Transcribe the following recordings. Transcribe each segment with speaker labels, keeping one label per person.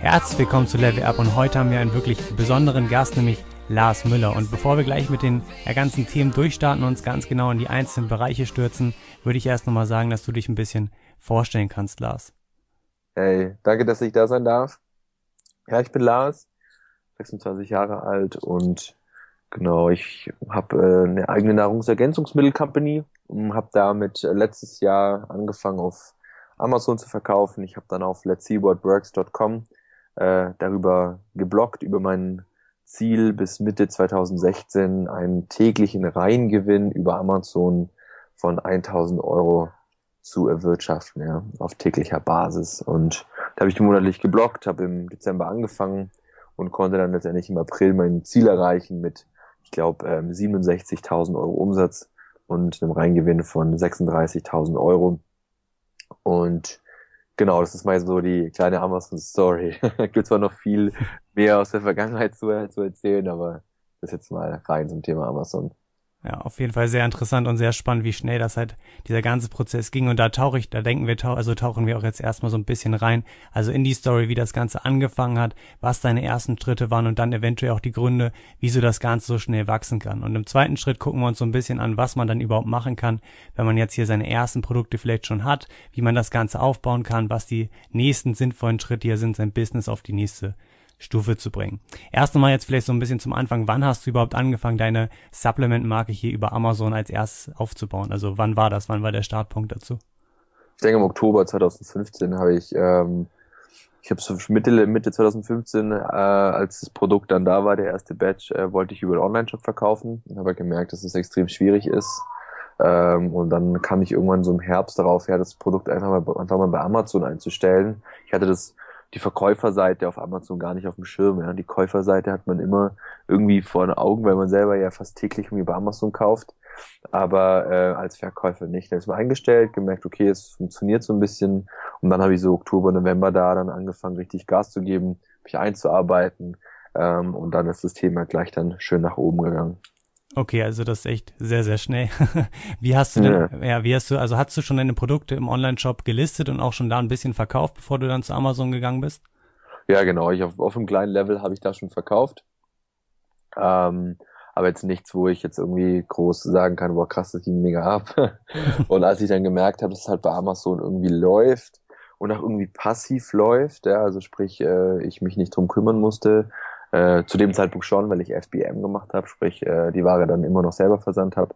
Speaker 1: Herzlich willkommen zu Level Up und heute haben wir einen wirklich besonderen Gast, nämlich Lars Müller. Und bevor wir gleich mit den ganzen Themen durchstarten und uns ganz genau in die einzelnen Bereiche stürzen, würde ich erst nochmal sagen, dass du dich ein bisschen vorstellen kannst, Lars.
Speaker 2: Hey, danke, dass ich da sein darf. Ja, ich bin Lars, 26 Jahre alt und genau, ich habe äh, eine eigene Nahrungsergänzungsmittel-Company und habe damit äh, letztes Jahr angefangen auf Amazon zu verkaufen. Ich habe dann auf let's äh, darüber geblockt, über mein Ziel bis Mitte 2016 einen täglichen Reingewinn über Amazon von 1000 Euro zu erwirtschaften, ja, auf täglicher Basis. Und da habe ich monatlich geblockt, habe im Dezember angefangen und konnte dann letztendlich im April mein Ziel erreichen mit, ich glaube, ähm, 67.000 Euro Umsatz und einem Reingewinn von 36.000 Euro. Und genau, das ist mal so die kleine Amazon-Story. Gibt zwar noch viel mehr aus der Vergangenheit zu, zu erzählen, aber das jetzt mal rein zum Thema Amazon.
Speaker 1: Ja, auf jeden Fall sehr interessant und sehr spannend, wie schnell das halt dieser ganze Prozess ging. Und da tauche ich, da denken wir, also tauchen wir auch jetzt erstmal so ein bisschen rein. Also in die Story, wie das Ganze angefangen hat, was deine ersten Schritte waren und dann eventuell auch die Gründe, wieso das Ganze so schnell wachsen kann. Und im zweiten Schritt gucken wir uns so ein bisschen an, was man dann überhaupt machen kann, wenn man jetzt hier seine ersten Produkte vielleicht schon hat, wie man das Ganze aufbauen kann, was die nächsten sinnvollen Schritte hier sind, sein Business auf die nächste Stufe zu bringen. Erst einmal jetzt vielleicht so ein bisschen zum Anfang, wann hast du überhaupt angefangen, deine Supplement-Marke hier über Amazon als erstes aufzubauen? Also wann war das? Wann war der Startpunkt dazu?
Speaker 2: Ich denke im Oktober 2015 habe ich, ähm, ich habe so Mitte, Mitte 2015, äh, als das Produkt dann da war, der erste Batch, äh, wollte ich über den Online-Shop verkaufen habe gemerkt, dass es extrem schwierig ist. Ähm, und dann kam ich irgendwann so im Herbst darauf, ja, das Produkt einfach mal, einfach mal bei Amazon einzustellen. Ich hatte das die Verkäuferseite auf Amazon gar nicht auf dem Schirm. Ja. Die Käuferseite hat man immer irgendwie vor den Augen, weil man selber ja fast täglich irgendwie bei Amazon kauft, aber äh, als Verkäufer nicht. Da ist man eingestellt, gemerkt, okay, es funktioniert so ein bisschen und dann habe ich so Oktober, November da dann angefangen, richtig Gas zu geben, mich einzuarbeiten ähm, und dann ist das Thema gleich dann schön nach oben gegangen.
Speaker 1: Okay, also das ist echt sehr, sehr schnell. wie hast du denn, ja. ja, wie hast du, also hast du schon deine Produkte im Online-Shop gelistet und auch schon da ein bisschen verkauft, bevor du dann zu Amazon gegangen bist?
Speaker 2: Ja, genau. Ich auf, auf einem kleinen Level habe ich da schon verkauft. Ähm, aber jetzt nichts, wo ich jetzt irgendwie groß sagen kann, boah, krass, das ging mega ab. und als ich dann gemerkt habe, dass es halt bei Amazon irgendwie läuft und auch irgendwie passiv läuft, ja, also sprich, äh, ich mich nicht drum kümmern musste, äh, zu dem Zeitpunkt schon, weil ich FBM gemacht habe, sprich äh, die Ware dann immer noch selber versandt habe.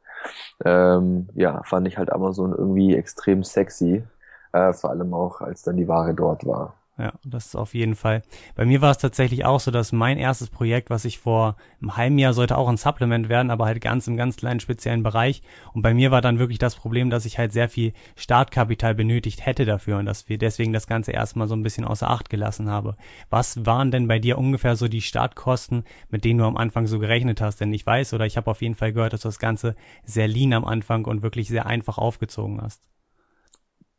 Speaker 2: Ähm, ja, fand ich halt Amazon irgendwie extrem sexy, äh, vor allem auch als dann die Ware dort war.
Speaker 1: Ja, das ist auf jeden Fall. Bei mir war es tatsächlich auch so, dass mein erstes Projekt, was ich vor einem halben Jahr sollte auch ein Supplement werden, aber halt ganz im ganz kleinen speziellen Bereich. Und bei mir war dann wirklich das Problem, dass ich halt sehr viel Startkapital benötigt hätte dafür und dass wir deswegen das Ganze erstmal so ein bisschen außer Acht gelassen habe. Was waren denn bei dir ungefähr so die Startkosten, mit denen du am Anfang so gerechnet hast? Denn ich weiß oder ich habe auf jeden Fall gehört, dass du das Ganze sehr lean am Anfang und wirklich sehr einfach aufgezogen hast.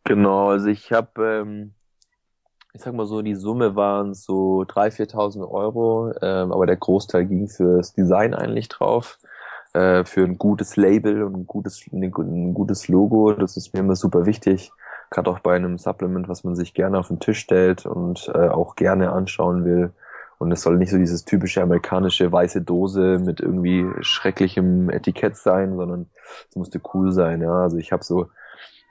Speaker 2: Genau, also ich habe ähm ich sag mal so, die Summe waren so 3.000, 4.000 Euro, ähm, aber der Großteil ging fürs Design eigentlich drauf, äh, für ein gutes Label und ein gutes, ein gutes Logo. Das ist mir immer super wichtig, gerade auch bei einem Supplement, was man sich gerne auf den Tisch stellt und äh, auch gerne anschauen will. Und es soll nicht so dieses typische amerikanische weiße Dose mit irgendwie schrecklichem Etikett sein, sondern es musste cool sein. Ja, also ich habe so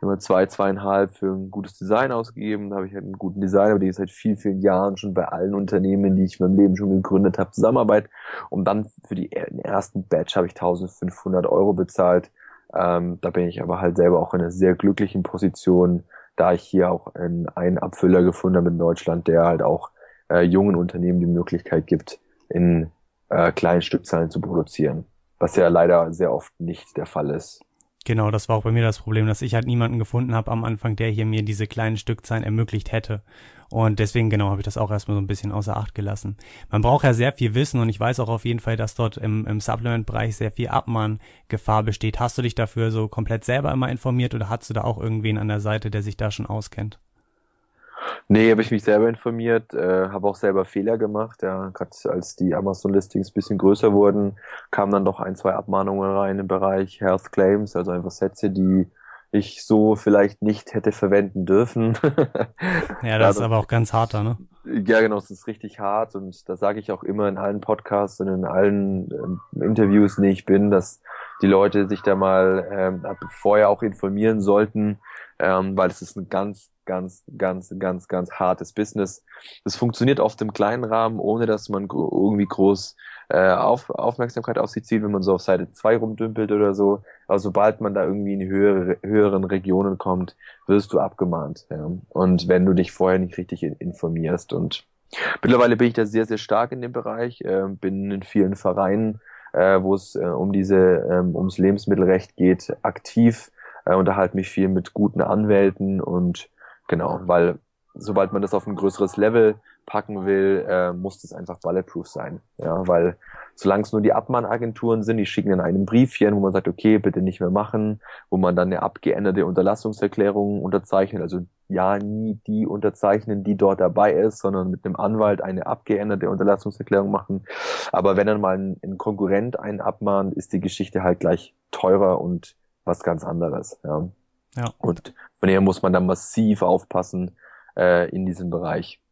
Speaker 2: immer zwei, zweieinhalb für ein gutes Design ausgegeben. Da habe ich halt einen guten Designer, die ich seit vielen, vielen Jahren schon bei allen Unternehmen, die ich in meinem Leben schon gegründet habe, zusammenarbeit. Und dann für die, den ersten Batch habe ich 1500 Euro bezahlt. Ähm, da bin ich aber halt selber auch in einer sehr glücklichen Position, da ich hier auch einen, einen Abfüller gefunden habe in Deutschland, der halt auch äh, jungen Unternehmen die Möglichkeit gibt, in äh, kleinen Stückzahlen zu produzieren. Was ja leider sehr oft nicht der Fall ist.
Speaker 1: Genau, das war auch bei mir das Problem, dass ich halt niemanden gefunden habe am Anfang, der hier mir diese kleinen Stückzahlen ermöglicht hätte. Und deswegen genau habe ich das auch erstmal so ein bisschen außer Acht gelassen. Man braucht ja sehr viel Wissen und ich weiß auch auf jeden Fall, dass dort im, im Supplement-Bereich sehr viel Abmahngefahr besteht. Hast du dich dafür so komplett selber immer informiert oder hast du da auch irgendwen an der Seite, der sich da schon auskennt?
Speaker 2: Nee, habe ich mich selber informiert, äh, habe auch selber Fehler gemacht. Ja, gerade als die Amazon-Listings ein bisschen größer wurden, kamen dann doch ein, zwei Abmahnungen rein im Bereich Health Claims, also einfach Sätze, die ich so vielleicht nicht hätte verwenden dürfen.
Speaker 1: ja, das ist aber auch ganz harter, ne?
Speaker 2: Ja, genau, es ist richtig hart und da sage ich auch immer in allen Podcasts und in allen äh, Interviews, nee, ich bin, dass die Leute sich da mal ähm, vorher auch informieren sollten, ähm, weil es ist ein ganz, ganz, ganz, ganz, ganz hartes Business. Das funktioniert oft im kleinen Rahmen, ohne dass man irgendwie groß äh, auf, Aufmerksamkeit auf sich zieht, wenn man so auf Seite 2 rumdümpelt oder so. Aber sobald man da irgendwie in höhere, höheren Regionen kommt, wirst du abgemahnt. Ja. Und wenn du dich vorher nicht richtig informierst. Und mittlerweile bin ich da sehr, sehr stark in dem Bereich, äh, bin in vielen Vereinen, äh, wo es äh, um diese, ähm, ums Lebensmittelrecht geht, aktiv, äh, unterhalte mich viel mit guten Anwälten und genau, weil sobald man das auf ein größeres Level packen will, äh, muss das einfach bulletproof sein. Ja, weil solange es nur die Abmahnagenturen sind, die schicken dann einen Briefchen, wo man sagt, okay, bitte nicht mehr machen, wo man dann eine abgeänderte Unterlassungserklärung unterzeichnet, also ja, nie die unterzeichnen, die dort dabei ist, sondern mit einem Anwalt eine abgeänderte Unterlassungserklärung machen. Aber wenn dann mal ein, ein Konkurrent einen abmahnt, ist die Geschichte halt gleich teurer und was ganz anderes. Ja. Ja. Und von daher muss man dann massiv aufpassen äh, in diesem Bereich.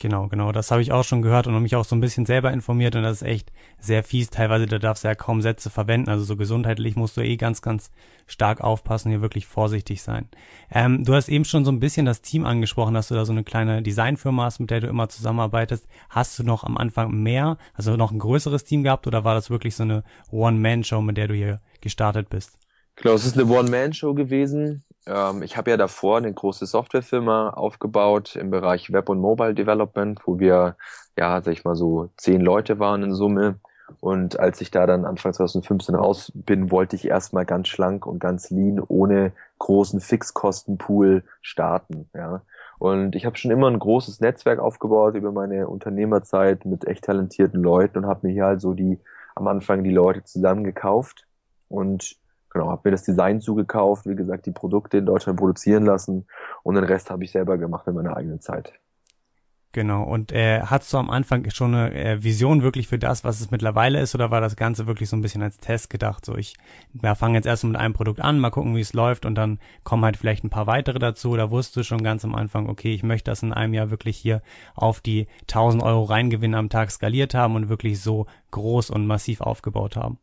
Speaker 1: Genau, genau. Das habe ich auch schon gehört und mich auch so ein bisschen selber informiert und das ist echt sehr fies. Teilweise, da darfst du ja kaum Sätze verwenden. Also so gesundheitlich musst du eh ganz, ganz stark aufpassen, hier wirklich vorsichtig sein. Ähm, du hast eben schon so ein bisschen das Team angesprochen, dass du da so eine kleine Designfirma hast, mit der du immer zusammenarbeitest. Hast du noch am Anfang mehr, also noch ein größeres Team gehabt oder war das wirklich so eine One-Man-Show, mit der du hier gestartet bist?
Speaker 2: Genau, es ist eine One-Man-Show gewesen. Ähm, ich habe ja davor eine große Softwarefirma aufgebaut im Bereich Web und Mobile Development, wo wir, ja, sag ich mal so, zehn Leute waren in Summe. Und als ich da dann Anfang 2015 raus bin, wollte ich erstmal ganz schlank und ganz lean, ohne großen Fixkostenpool starten. Ja. Und ich habe schon immer ein großes Netzwerk aufgebaut über meine Unternehmerzeit mit echt talentierten Leuten und habe mir hier halt so die am Anfang die Leute zusammengekauft und Genau, habe mir das Design zugekauft, wie gesagt, die Produkte in Deutschland produzieren lassen und den Rest habe ich selber gemacht in meiner eigenen Zeit.
Speaker 1: Genau. Und äh, hattest du am Anfang schon eine äh, Vision wirklich für das, was es mittlerweile ist, oder war das Ganze wirklich so ein bisschen als Test gedacht? So, ich ja, fange jetzt erst mit einem Produkt an, mal gucken, wie es läuft, und dann kommen halt vielleicht ein paar weitere dazu. Oder wusstest du schon ganz am Anfang, okay, ich möchte das in einem Jahr wirklich hier auf die 1000 Euro Reingewinn am Tag skaliert haben und wirklich so groß und massiv aufgebaut haben?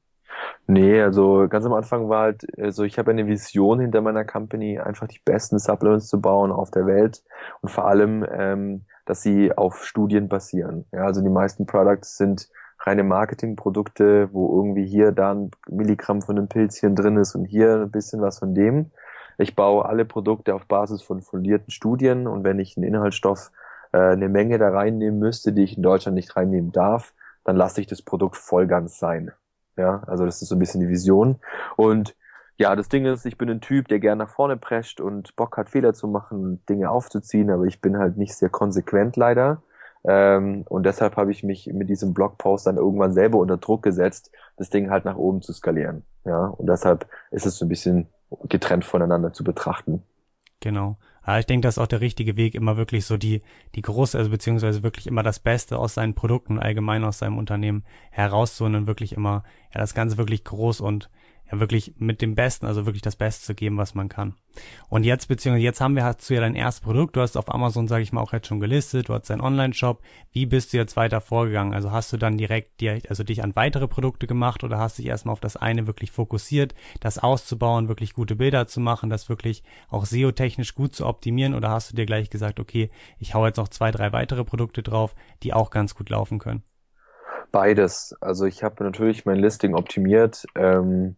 Speaker 2: Nee, also ganz am Anfang war halt, also ich habe eine Vision hinter meiner Company, einfach die besten Supplements zu bauen auf der Welt und vor allem, ähm, dass sie auf Studien basieren. Ja, also die meisten Products sind reine Marketingprodukte, wo irgendwie hier da ein Milligramm von einem Pilzchen drin ist und hier ein bisschen was von dem. Ich baue alle Produkte auf Basis von fundierten Studien und wenn ich einen Inhaltsstoff äh, eine Menge da reinnehmen müsste, die ich in Deutschland nicht reinnehmen darf, dann lasse ich das Produkt voll ganz sein. Ja, also das ist so ein bisschen die Vision. Und ja, das Ding ist, ich bin ein Typ, der gerne nach vorne prescht und Bock hat, Fehler zu machen, Dinge aufzuziehen, aber ich bin halt nicht sehr konsequent leider. Ähm, und deshalb habe ich mich mit diesem Blogpost dann irgendwann selber unter Druck gesetzt, das Ding halt nach oben zu skalieren. Ja, und deshalb ist es so ein bisschen getrennt voneinander zu betrachten.
Speaker 1: Genau. Ja, ich denke, das ist auch der richtige Weg, immer wirklich so die, die große, also beziehungsweise wirklich immer das Beste aus seinen Produkten, allgemein aus seinem Unternehmen herauszuholen und wirklich immer, ja, das Ganze wirklich groß und ja wirklich mit dem Besten, also wirklich das Beste zu geben, was man kann. Und jetzt, beziehungsweise jetzt haben wir, hast du ja dein erstes Produkt, du hast auf Amazon, sage ich mal, auch jetzt schon gelistet, du hast deinen Online-Shop. Wie bist du jetzt weiter vorgegangen? Also hast du dann direkt, direkt, also dich an weitere Produkte gemacht oder hast dich erstmal auf das eine wirklich fokussiert, das auszubauen, wirklich gute Bilder zu machen, das wirklich auch SEO-technisch gut zu optimieren oder hast du dir gleich gesagt, okay, ich hau jetzt noch zwei, drei weitere Produkte drauf, die auch ganz gut laufen können?
Speaker 2: Beides. Also ich habe natürlich mein Listing optimiert. Ähm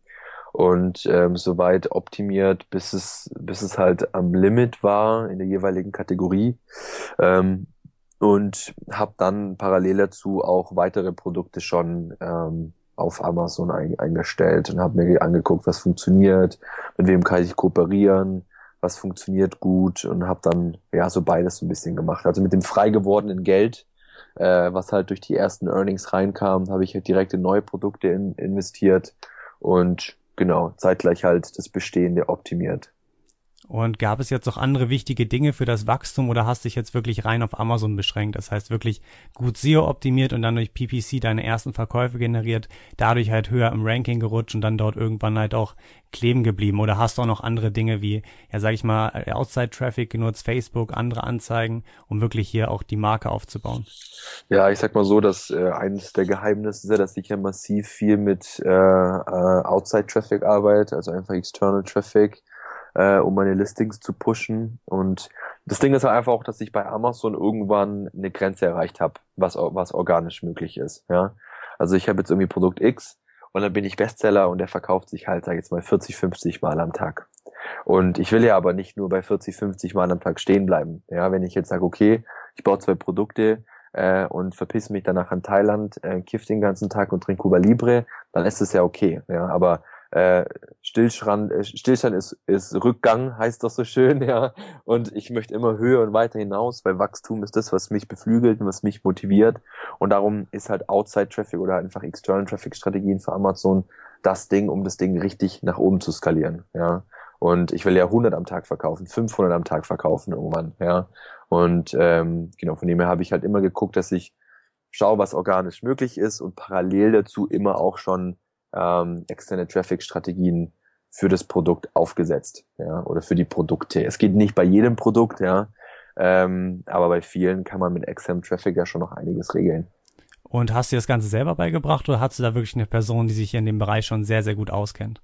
Speaker 2: und ähm, soweit optimiert, bis es, bis es halt am Limit war in der jeweiligen Kategorie. Ähm, und habe dann parallel dazu auch weitere Produkte schon ähm, auf Amazon ein, eingestellt und habe mir angeguckt, was funktioniert, mit wem kann ich kooperieren, was funktioniert gut und habe dann ja so beides so ein bisschen gemacht. Also mit dem frei gewordenen Geld, äh, was halt durch die ersten Earnings reinkam, habe ich halt direkt in neue Produkte in, investiert und genau, zeitgleich halt das Bestehende optimiert.
Speaker 1: Und gab es jetzt noch andere wichtige Dinge für das Wachstum oder hast dich jetzt wirklich rein auf Amazon beschränkt? Das heißt wirklich gut SEO optimiert und dann durch PPC deine ersten Verkäufe generiert, dadurch halt höher im Ranking gerutscht und dann dort irgendwann halt auch kleben geblieben? Oder hast du auch noch andere Dinge wie, ja sag ich mal, Outside Traffic genutzt, Facebook, andere Anzeigen, um wirklich hier auch die Marke aufzubauen?
Speaker 2: Ja, ich sag mal so, dass äh, eines der Geheimnisse ist ja, dass ich ja massiv viel mit äh, äh, Outside Traffic arbeite, also einfach External Traffic äh, um meine Listings zu pushen. Und das Ding ist halt einfach auch, dass ich bei Amazon irgendwann eine Grenze erreicht habe, was, was organisch möglich ist. Ja, Also ich habe jetzt irgendwie Produkt X und dann bin ich Bestseller und der verkauft sich halt, sag ich jetzt mal, 40, 50 Mal am Tag. Und ich will ja aber nicht nur bei 40, 50 Mal am Tag stehen bleiben. Ja, wenn ich jetzt sage, okay, ich baue zwei Produkte äh, und verpiss mich danach an Thailand, äh, kiff den ganzen Tag und trink Cuba Libre, dann ist es ja okay. Ja, aber äh, Stillstand, äh, Stillstand ist, ist Rückgang, heißt das so schön, ja. Und ich möchte immer höher und weiter hinaus, weil Wachstum ist das, was mich beflügelt und was mich motiviert. Und darum ist halt Outside Traffic oder einfach External Traffic Strategien für Amazon das Ding, um das Ding richtig nach oben zu skalieren, ja. Und ich will ja 100 am Tag verkaufen, 500 am Tag verkaufen irgendwann, ja. Und ähm, genau, von dem her habe ich halt immer geguckt, dass ich schaue, was organisch möglich ist und parallel dazu immer auch schon ähm, externe Traffic-Strategien für das Produkt aufgesetzt, ja, oder für die Produkte. Es geht nicht bei jedem Produkt, ja, ähm, aber bei vielen kann man mit externem Traffic ja schon noch einiges regeln.
Speaker 1: Und hast du das Ganze selber beigebracht oder hast du da wirklich eine Person, die sich in dem Bereich schon sehr, sehr gut auskennt?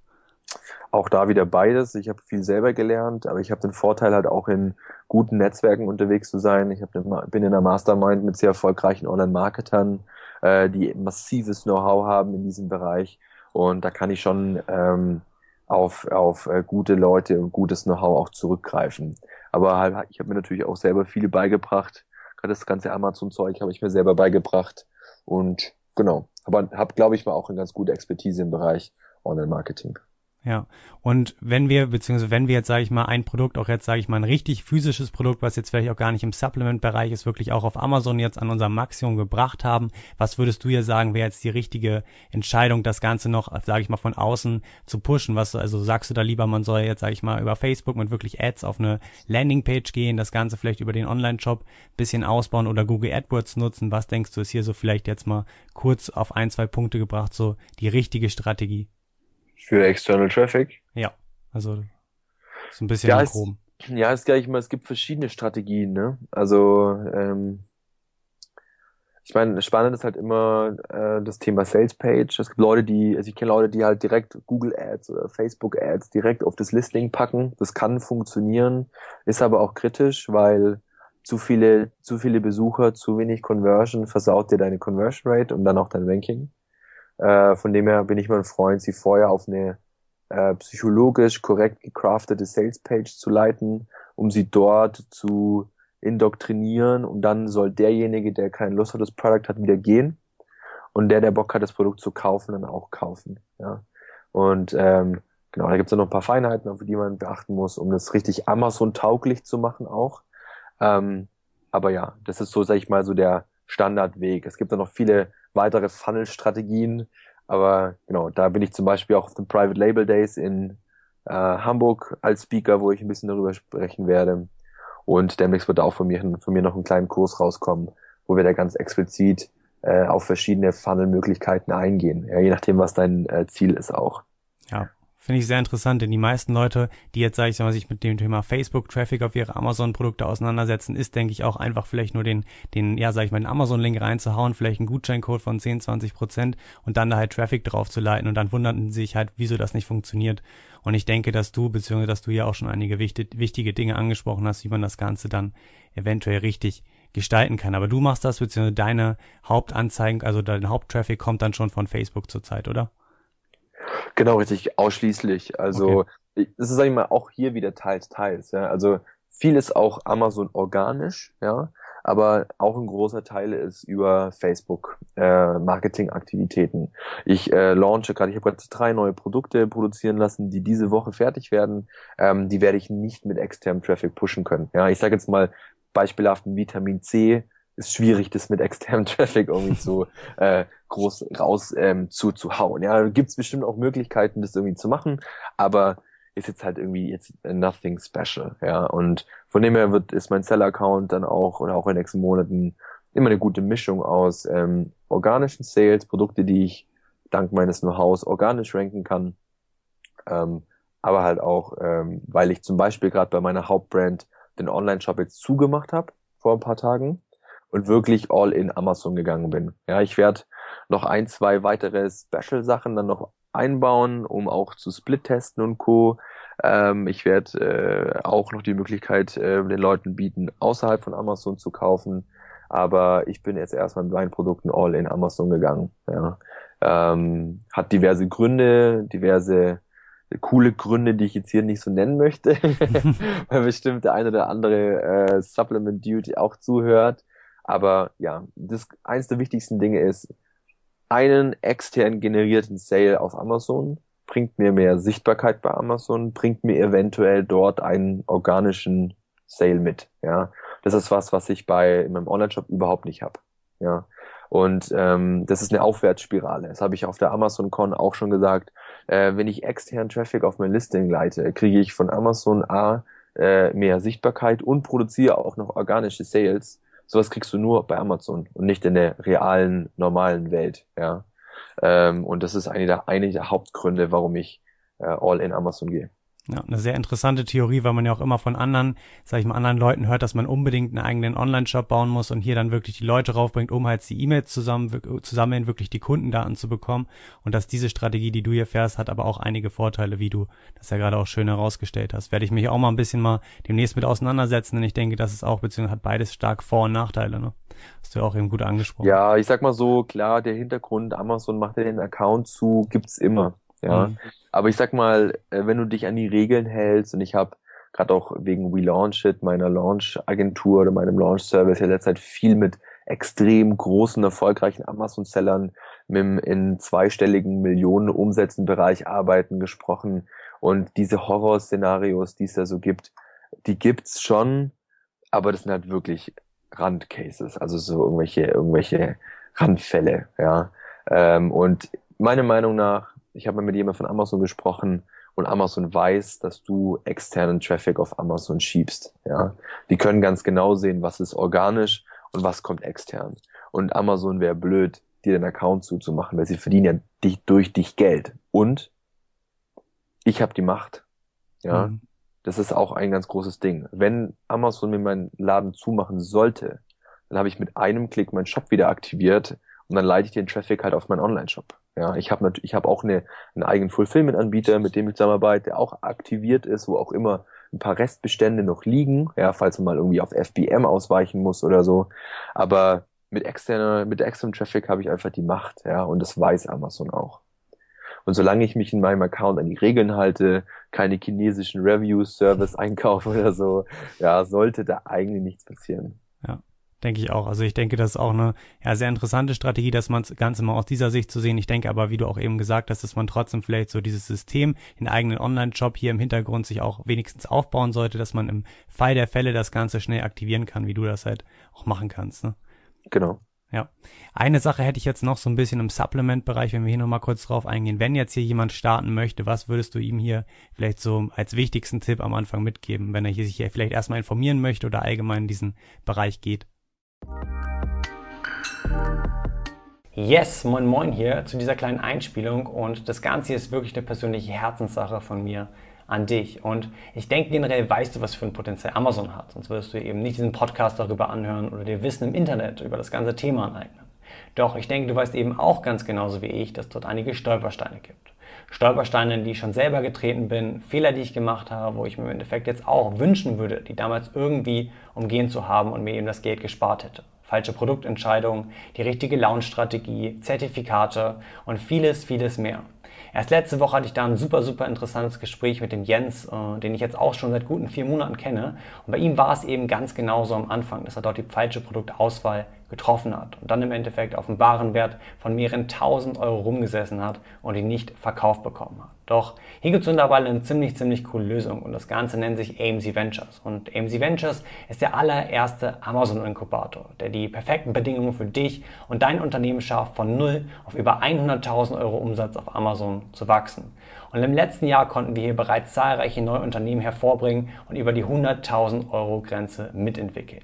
Speaker 2: Auch da wieder beides. Ich habe viel selber gelernt, aber ich habe den Vorteil halt auch in guten Netzwerken unterwegs zu sein. Ich hab, bin in einer Mastermind mit sehr erfolgreichen Online-Marketern, äh, die massives Know-how haben in diesem Bereich und da kann ich schon ähm, auf, auf äh, gute Leute und gutes Know-how auch zurückgreifen. Aber halt, ich habe mir natürlich auch selber viele beigebracht. Gerade das ganze Amazon-Zeug habe ich mir selber beigebracht. Und genau, aber habe, glaube ich, mal auch eine ganz gute Expertise im Bereich Online-Marketing.
Speaker 1: Ja, und wenn wir, beziehungsweise wenn wir jetzt, sage ich mal, ein Produkt, auch jetzt sage ich mal, ein richtig physisches Produkt, was jetzt vielleicht auch gar nicht im Supplement-Bereich ist, wirklich auch auf Amazon jetzt an unserem Maximum gebracht haben, was würdest du hier sagen, wäre jetzt die richtige Entscheidung, das Ganze noch, sage ich mal, von außen zu pushen? Was, also sagst du da lieber, man soll jetzt, sage ich mal, über Facebook mit wirklich Ads auf eine Landingpage gehen, das Ganze vielleicht über den Online-Shop bisschen ausbauen oder Google AdWords nutzen? Was denkst du, ist hier so vielleicht jetzt mal kurz auf ein, zwei Punkte gebracht, so die richtige Strategie?
Speaker 2: Für External Traffic?
Speaker 1: Ja, also so ein bisschen ja,
Speaker 2: grob. Ja, ist gleich mal, es gibt verschiedene Strategien, ne? Also, ähm, ich meine, spannend ist halt immer äh, das Thema Sales Page. Es gibt Leute, die, also ich kenne Leute, die halt direkt Google Ads oder Facebook Ads direkt auf das Listing packen. Das kann funktionieren, ist aber auch kritisch, weil zu viele, zu viele Besucher, zu wenig Conversion versaut dir deine Conversion Rate und dann auch dein Ranking. Äh, von dem her bin ich mein Freund, sie vorher auf eine äh, psychologisch korrekt gecraftete Salespage zu leiten, um sie dort zu indoktrinieren und dann soll derjenige, der keine Lust auf das Produkt hat, wieder gehen und der, der Bock hat, das Produkt zu kaufen, dann auch kaufen. Ja. Und ähm, genau, da gibt es noch ein paar Feinheiten, auf die man beachten muss, um das richtig Amazon-tauglich zu machen auch. Ähm, aber ja, das ist so, sag ich mal, so der Standardweg. Es gibt da noch viele weitere Funnel-Strategien. Aber genau, da bin ich zum Beispiel auch auf den Private Label Days in äh, Hamburg als Speaker, wo ich ein bisschen darüber sprechen werde. Und demnächst wird auch von mir, von mir noch ein kleinen Kurs rauskommen, wo wir da ganz explizit äh, auf verschiedene Funnel-Möglichkeiten eingehen. Ja, je nachdem, was dein äh, Ziel ist auch.
Speaker 1: Ja. Finde ich sehr interessant, denn die meisten Leute, die jetzt, sage ich mal, sich mit dem Thema Facebook-Traffic auf ihre Amazon-Produkte auseinandersetzen, ist, denke ich, auch einfach vielleicht nur den, den, ja, sage ich mal, den Amazon-Link reinzuhauen, vielleicht einen Gutscheincode von 10, 20 Prozent und dann da halt Traffic draufzuleiten und dann wunderten sie sich halt, wieso das nicht funktioniert. Und ich denke, dass du, beziehungsweise dass du ja auch schon einige wichtig, wichtige Dinge angesprochen hast, wie man das Ganze dann eventuell richtig gestalten kann. Aber du machst das, beziehungsweise deine Hauptanzeigen, also dein Haupttraffic kommt dann schon von Facebook zurzeit, oder?
Speaker 2: Genau, richtig, ausschließlich. Also okay. es ist, sag ich mal, auch hier wieder teils, teils. Ja? Also viel ist auch Amazon organisch, ja, aber auch ein großer Teil ist über Facebook äh, Marketingaktivitäten. Ich äh, launche gerade, ich habe gerade drei neue Produkte produzieren lassen, die diese Woche fertig werden. Ähm, die werde ich nicht mit externem Traffic pushen können. Ja, ich sage jetzt mal beispielhaft ein Vitamin C ist schwierig, das mit externem Traffic irgendwie zu äh, groß raus ähm, zu, zu hauen. Ja, gibt es bestimmt auch Möglichkeiten, das irgendwie zu machen, aber ist jetzt halt irgendwie jetzt nothing special, ja. Und von dem her wird, ist mein Seller-Account dann auch oder auch in den nächsten Monaten immer eine gute Mischung aus ähm, organischen Sales, Produkte, die ich dank meines Know-hows organisch ranken kann, ähm, aber halt auch, ähm, weil ich zum Beispiel gerade bei meiner Hauptbrand den Online-Shop jetzt zugemacht habe vor ein paar Tagen und wirklich all in Amazon gegangen bin. Ja, ich werde noch ein, zwei weitere Special-Sachen dann noch einbauen, um auch zu Split-testen und Co. Ähm, ich werde äh, auch noch die Möglichkeit äh, den Leuten bieten, außerhalb von Amazon zu kaufen. Aber ich bin jetzt erstmal mit meinen Produkten all in Amazon gegangen. Ja. Ähm, hat diverse Gründe, diverse coole Gründe, die ich jetzt hier nicht so nennen möchte, weil bestimmt der eine oder andere äh, Supplement Dude auch zuhört. Aber ja, das eins der wichtigsten Dinge ist, einen extern generierten Sale auf Amazon bringt mir mehr Sichtbarkeit bei Amazon, bringt mir eventuell dort einen organischen Sale mit. Ja, das ist was, was ich bei in meinem Online-Shop überhaupt nicht habe. Ja, und ähm, das ist eine Aufwärtsspirale. Das habe ich auf der Amazon-Con auch schon gesagt. Äh, wenn ich externen Traffic auf mein Listing leite, kriege ich von Amazon A äh, mehr Sichtbarkeit und produziere auch noch organische Sales. Sowas kriegst du nur bei Amazon und nicht in der realen, normalen Welt. Ja. Ähm, und das ist eine der, eine der Hauptgründe, warum ich äh, all in Amazon gehe.
Speaker 1: Ja, eine sehr interessante Theorie, weil man ja auch immer von anderen, sag ich mal, anderen Leuten hört, dass man unbedingt einen eigenen Online-Shop bauen muss und hier dann wirklich die Leute raufbringt, um halt die E-Mails zusammen, zusammen wirklich die Kundendaten zu bekommen. Und dass diese Strategie, die du hier fährst, hat aber auch einige Vorteile, wie du das ja gerade auch schön herausgestellt hast. Werde ich mich auch mal ein bisschen mal demnächst mit auseinandersetzen, denn ich denke, das ist auch, beziehungsweise hat beides stark Vor- und Nachteile, ne? Hast du ja auch eben gut angesprochen.
Speaker 2: Ja, ich sag mal so, klar, der Hintergrund, Amazon macht ja den Account zu, gibt's immer. Ja. Mhm. Aber ich sag mal, äh, wenn du dich an die Regeln hältst und ich habe gerade auch wegen We Launch It, meiner Launch-Agentur oder meinem Launch-Service ja letztendlich viel mit extrem großen, erfolgreichen Amazon-Sellern mit dem in zweistelligen Millionen Umsätzen Bereich arbeiten gesprochen. Und diese Horrorszenarios, die es da so gibt, die gibt's schon, aber das sind halt wirklich Randcases, also so irgendwelche, irgendwelche Randfälle, ja. Ähm, und meiner Meinung nach ich habe mal mit jemandem von Amazon gesprochen und Amazon weiß, dass du externen Traffic auf Amazon schiebst. Ja, die können ganz genau sehen, was ist organisch und was kommt extern. Und Amazon wäre blöd, dir den Account zuzumachen, weil sie verdienen ja dich durch dich Geld. Und ich habe die Macht. Ja, mhm. das ist auch ein ganz großes Ding. Wenn Amazon mir meinen Laden zumachen sollte, dann habe ich mit einem Klick meinen Shop wieder aktiviert und dann leite ich den Traffic halt auf meinen Online-Shop. Ja, ich habe ich hab auch eine, einen eigenen Fulfillment-Anbieter, mit dem ich zusammenarbeite, der auch aktiviert ist, wo auch immer ein paar Restbestände noch liegen, ja, falls man mal irgendwie auf FBM ausweichen muss oder so. Aber mit externer, mit externem Traffic habe ich einfach die Macht, ja, und das weiß Amazon auch. Und solange ich mich in meinem Account an die Regeln halte, keine chinesischen Review-Service einkaufe oder so, ja, sollte da eigentlich nichts passieren.
Speaker 1: Ja. Denke ich auch. Also ich denke, das ist auch eine ja, sehr interessante Strategie, dass man das Ganze mal aus dieser Sicht zu sehen. Ich denke aber, wie du auch eben gesagt hast, dass man trotzdem vielleicht so dieses System, den eigenen Online-Shop hier im Hintergrund sich auch wenigstens aufbauen sollte, dass man im Fall der Fälle das Ganze schnell aktivieren kann, wie du das halt auch machen kannst. Ne?
Speaker 2: Genau.
Speaker 1: Ja. Eine Sache hätte ich jetzt noch so ein bisschen im Supplement-Bereich, wenn wir hier nochmal kurz drauf eingehen. Wenn jetzt hier jemand starten möchte, was würdest du ihm hier vielleicht so als wichtigsten Tipp am Anfang mitgeben, wenn er hier sich hier vielleicht erstmal informieren möchte oder allgemein in diesen Bereich geht? Yes, moin moin hier zu dieser kleinen Einspielung und das Ganze ist wirklich eine persönliche Herzenssache von mir an dich und ich denke generell weißt du, was für ein Potenzial Amazon hat, sonst würdest du eben nicht diesen Podcast darüber anhören oder dir Wissen im Internet über das ganze Thema aneignen. Doch ich denke, du weißt eben auch ganz genauso wie ich, dass dort einige Stolpersteine gibt. Stolpersteine, in die ich schon selber getreten bin, Fehler, die ich gemacht habe, wo ich mir im Endeffekt jetzt auch wünschen würde, die damals irgendwie umgehen zu haben und mir eben das Geld gespart hätte. Falsche Produktentscheidungen, die richtige Launch-Strategie, Zertifikate und vieles, vieles mehr. Erst letzte Woche hatte ich da ein super, super interessantes Gespräch mit dem Jens, äh, den ich jetzt auch schon seit guten vier Monaten kenne. Und bei ihm war es eben ganz genauso am Anfang, dass er dort die falsche Produktauswahl getroffen hat und dann im Endeffekt auf einen Warenwert von mehreren tausend Euro rumgesessen hat und ihn nicht verkauft bekommen hat. Doch hier gibt es mittlerweile eine ziemlich, ziemlich coole Lösung und das Ganze nennt sich AMC Ventures. Und AMC Ventures ist der allererste Amazon-Inkubator, der die perfekten Bedingungen für dich und dein Unternehmen schafft, von null auf über 100.000 Euro Umsatz auf Amazon zu wachsen. Und im letzten Jahr konnten wir hier bereits zahlreiche neue Unternehmen hervorbringen und über die 100.000 Euro Grenze mitentwickeln.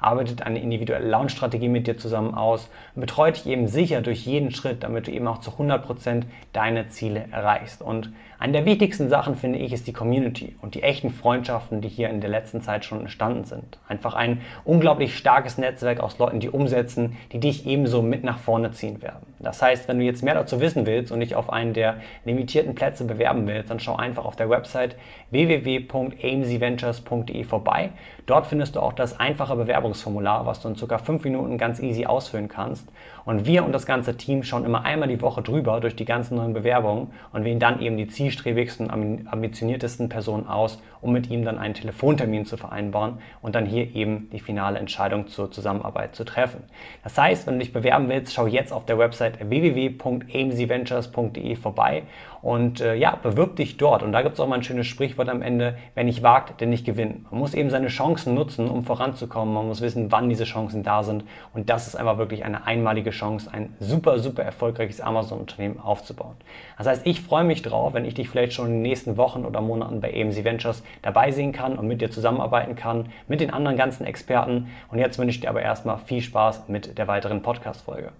Speaker 1: arbeitet eine individuelle Launch-Strategie mit dir zusammen aus und betreut dich eben sicher durch jeden Schritt, damit du eben auch zu 100% deine Ziele erreichst. Und eine der wichtigsten Sachen, finde ich, ist die Community und die echten Freundschaften, die hier in der letzten Zeit schon entstanden sind. Einfach ein unglaublich starkes Netzwerk aus Leuten, die umsetzen, die dich ebenso mit nach vorne ziehen werden. Das heißt, wenn du jetzt mehr dazu wissen willst und dich auf einen der limitierten Plätze bewerben willst, dann schau einfach auf der Website www.amcventures.de vorbei. Dort findest du auch das einfache Bewerbungsformular, was du in ca. 5 Minuten ganz easy ausfüllen kannst. Und wir und das ganze Team schauen immer einmal die Woche drüber durch die ganzen neuen Bewerbungen und wählen dann eben die zielstrebigsten, ambitioniertesten Personen aus, um mit ihm dann einen Telefontermin zu vereinbaren und dann hier eben die finale Entscheidung zur Zusammenarbeit zu treffen. Das heißt, wenn du dich bewerben willst, schau jetzt auf der Website www.amcventures.de vorbei und äh, ja, bewirb dich dort. Und da gibt es auch mal ein schönes Sprichwort am Ende, wer nicht wagt, der nicht gewinnt. Man muss eben seine Chancen nutzen, um voranzukommen. Man muss wissen, wann diese Chancen da sind. Und das ist einfach wirklich eine einmalige Chance, ein super, super erfolgreiches Amazon-Unternehmen aufzubauen. Das heißt, ich freue mich drauf, wenn ich dich vielleicht schon in den nächsten Wochen oder Monaten bei AMC Ventures dabei sehen kann und mit dir zusammenarbeiten kann, mit den anderen ganzen Experten. Und jetzt wünsche ich dir aber erstmal viel Spaß mit der weiteren Podcast-Folge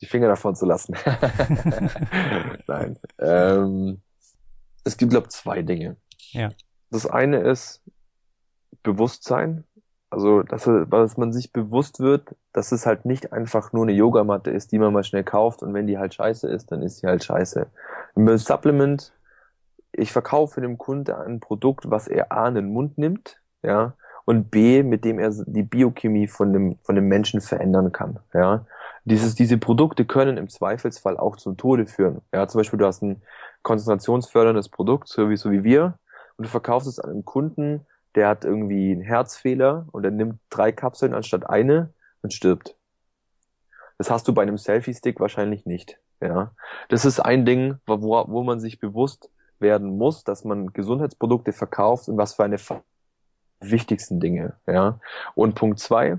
Speaker 2: die Finger davon zu lassen. Nein. Ähm, es gibt, glaube ich, zwei Dinge.
Speaker 1: Ja.
Speaker 2: Das eine ist Bewusstsein. Also, dass, dass man sich bewusst wird, dass es halt nicht einfach nur eine Yogamatte ist, die man mal schnell kauft und wenn die halt scheiße ist, dann ist sie halt scheiße. Im Supplement, ich verkaufe dem Kunde ein Produkt, was er A in den Mund nimmt, ja, und B, mit dem er die Biochemie von dem, von dem Menschen verändern kann, ja. Dieses, diese Produkte können im Zweifelsfall auch zum Tode führen. Ja, zum Beispiel, du hast ein konzentrationsförderndes Produkt, so wie, so wie wir, und du verkaufst es an einen Kunden, der hat irgendwie einen Herzfehler und er nimmt drei Kapseln anstatt eine und stirbt. Das hast du bei einem Selfie-Stick wahrscheinlich nicht. Ja, das ist ein Ding, wo, wo man sich bewusst werden muss, dass man Gesundheitsprodukte verkauft und was für eine wichtigsten Dinge. Ja, und Punkt zwei,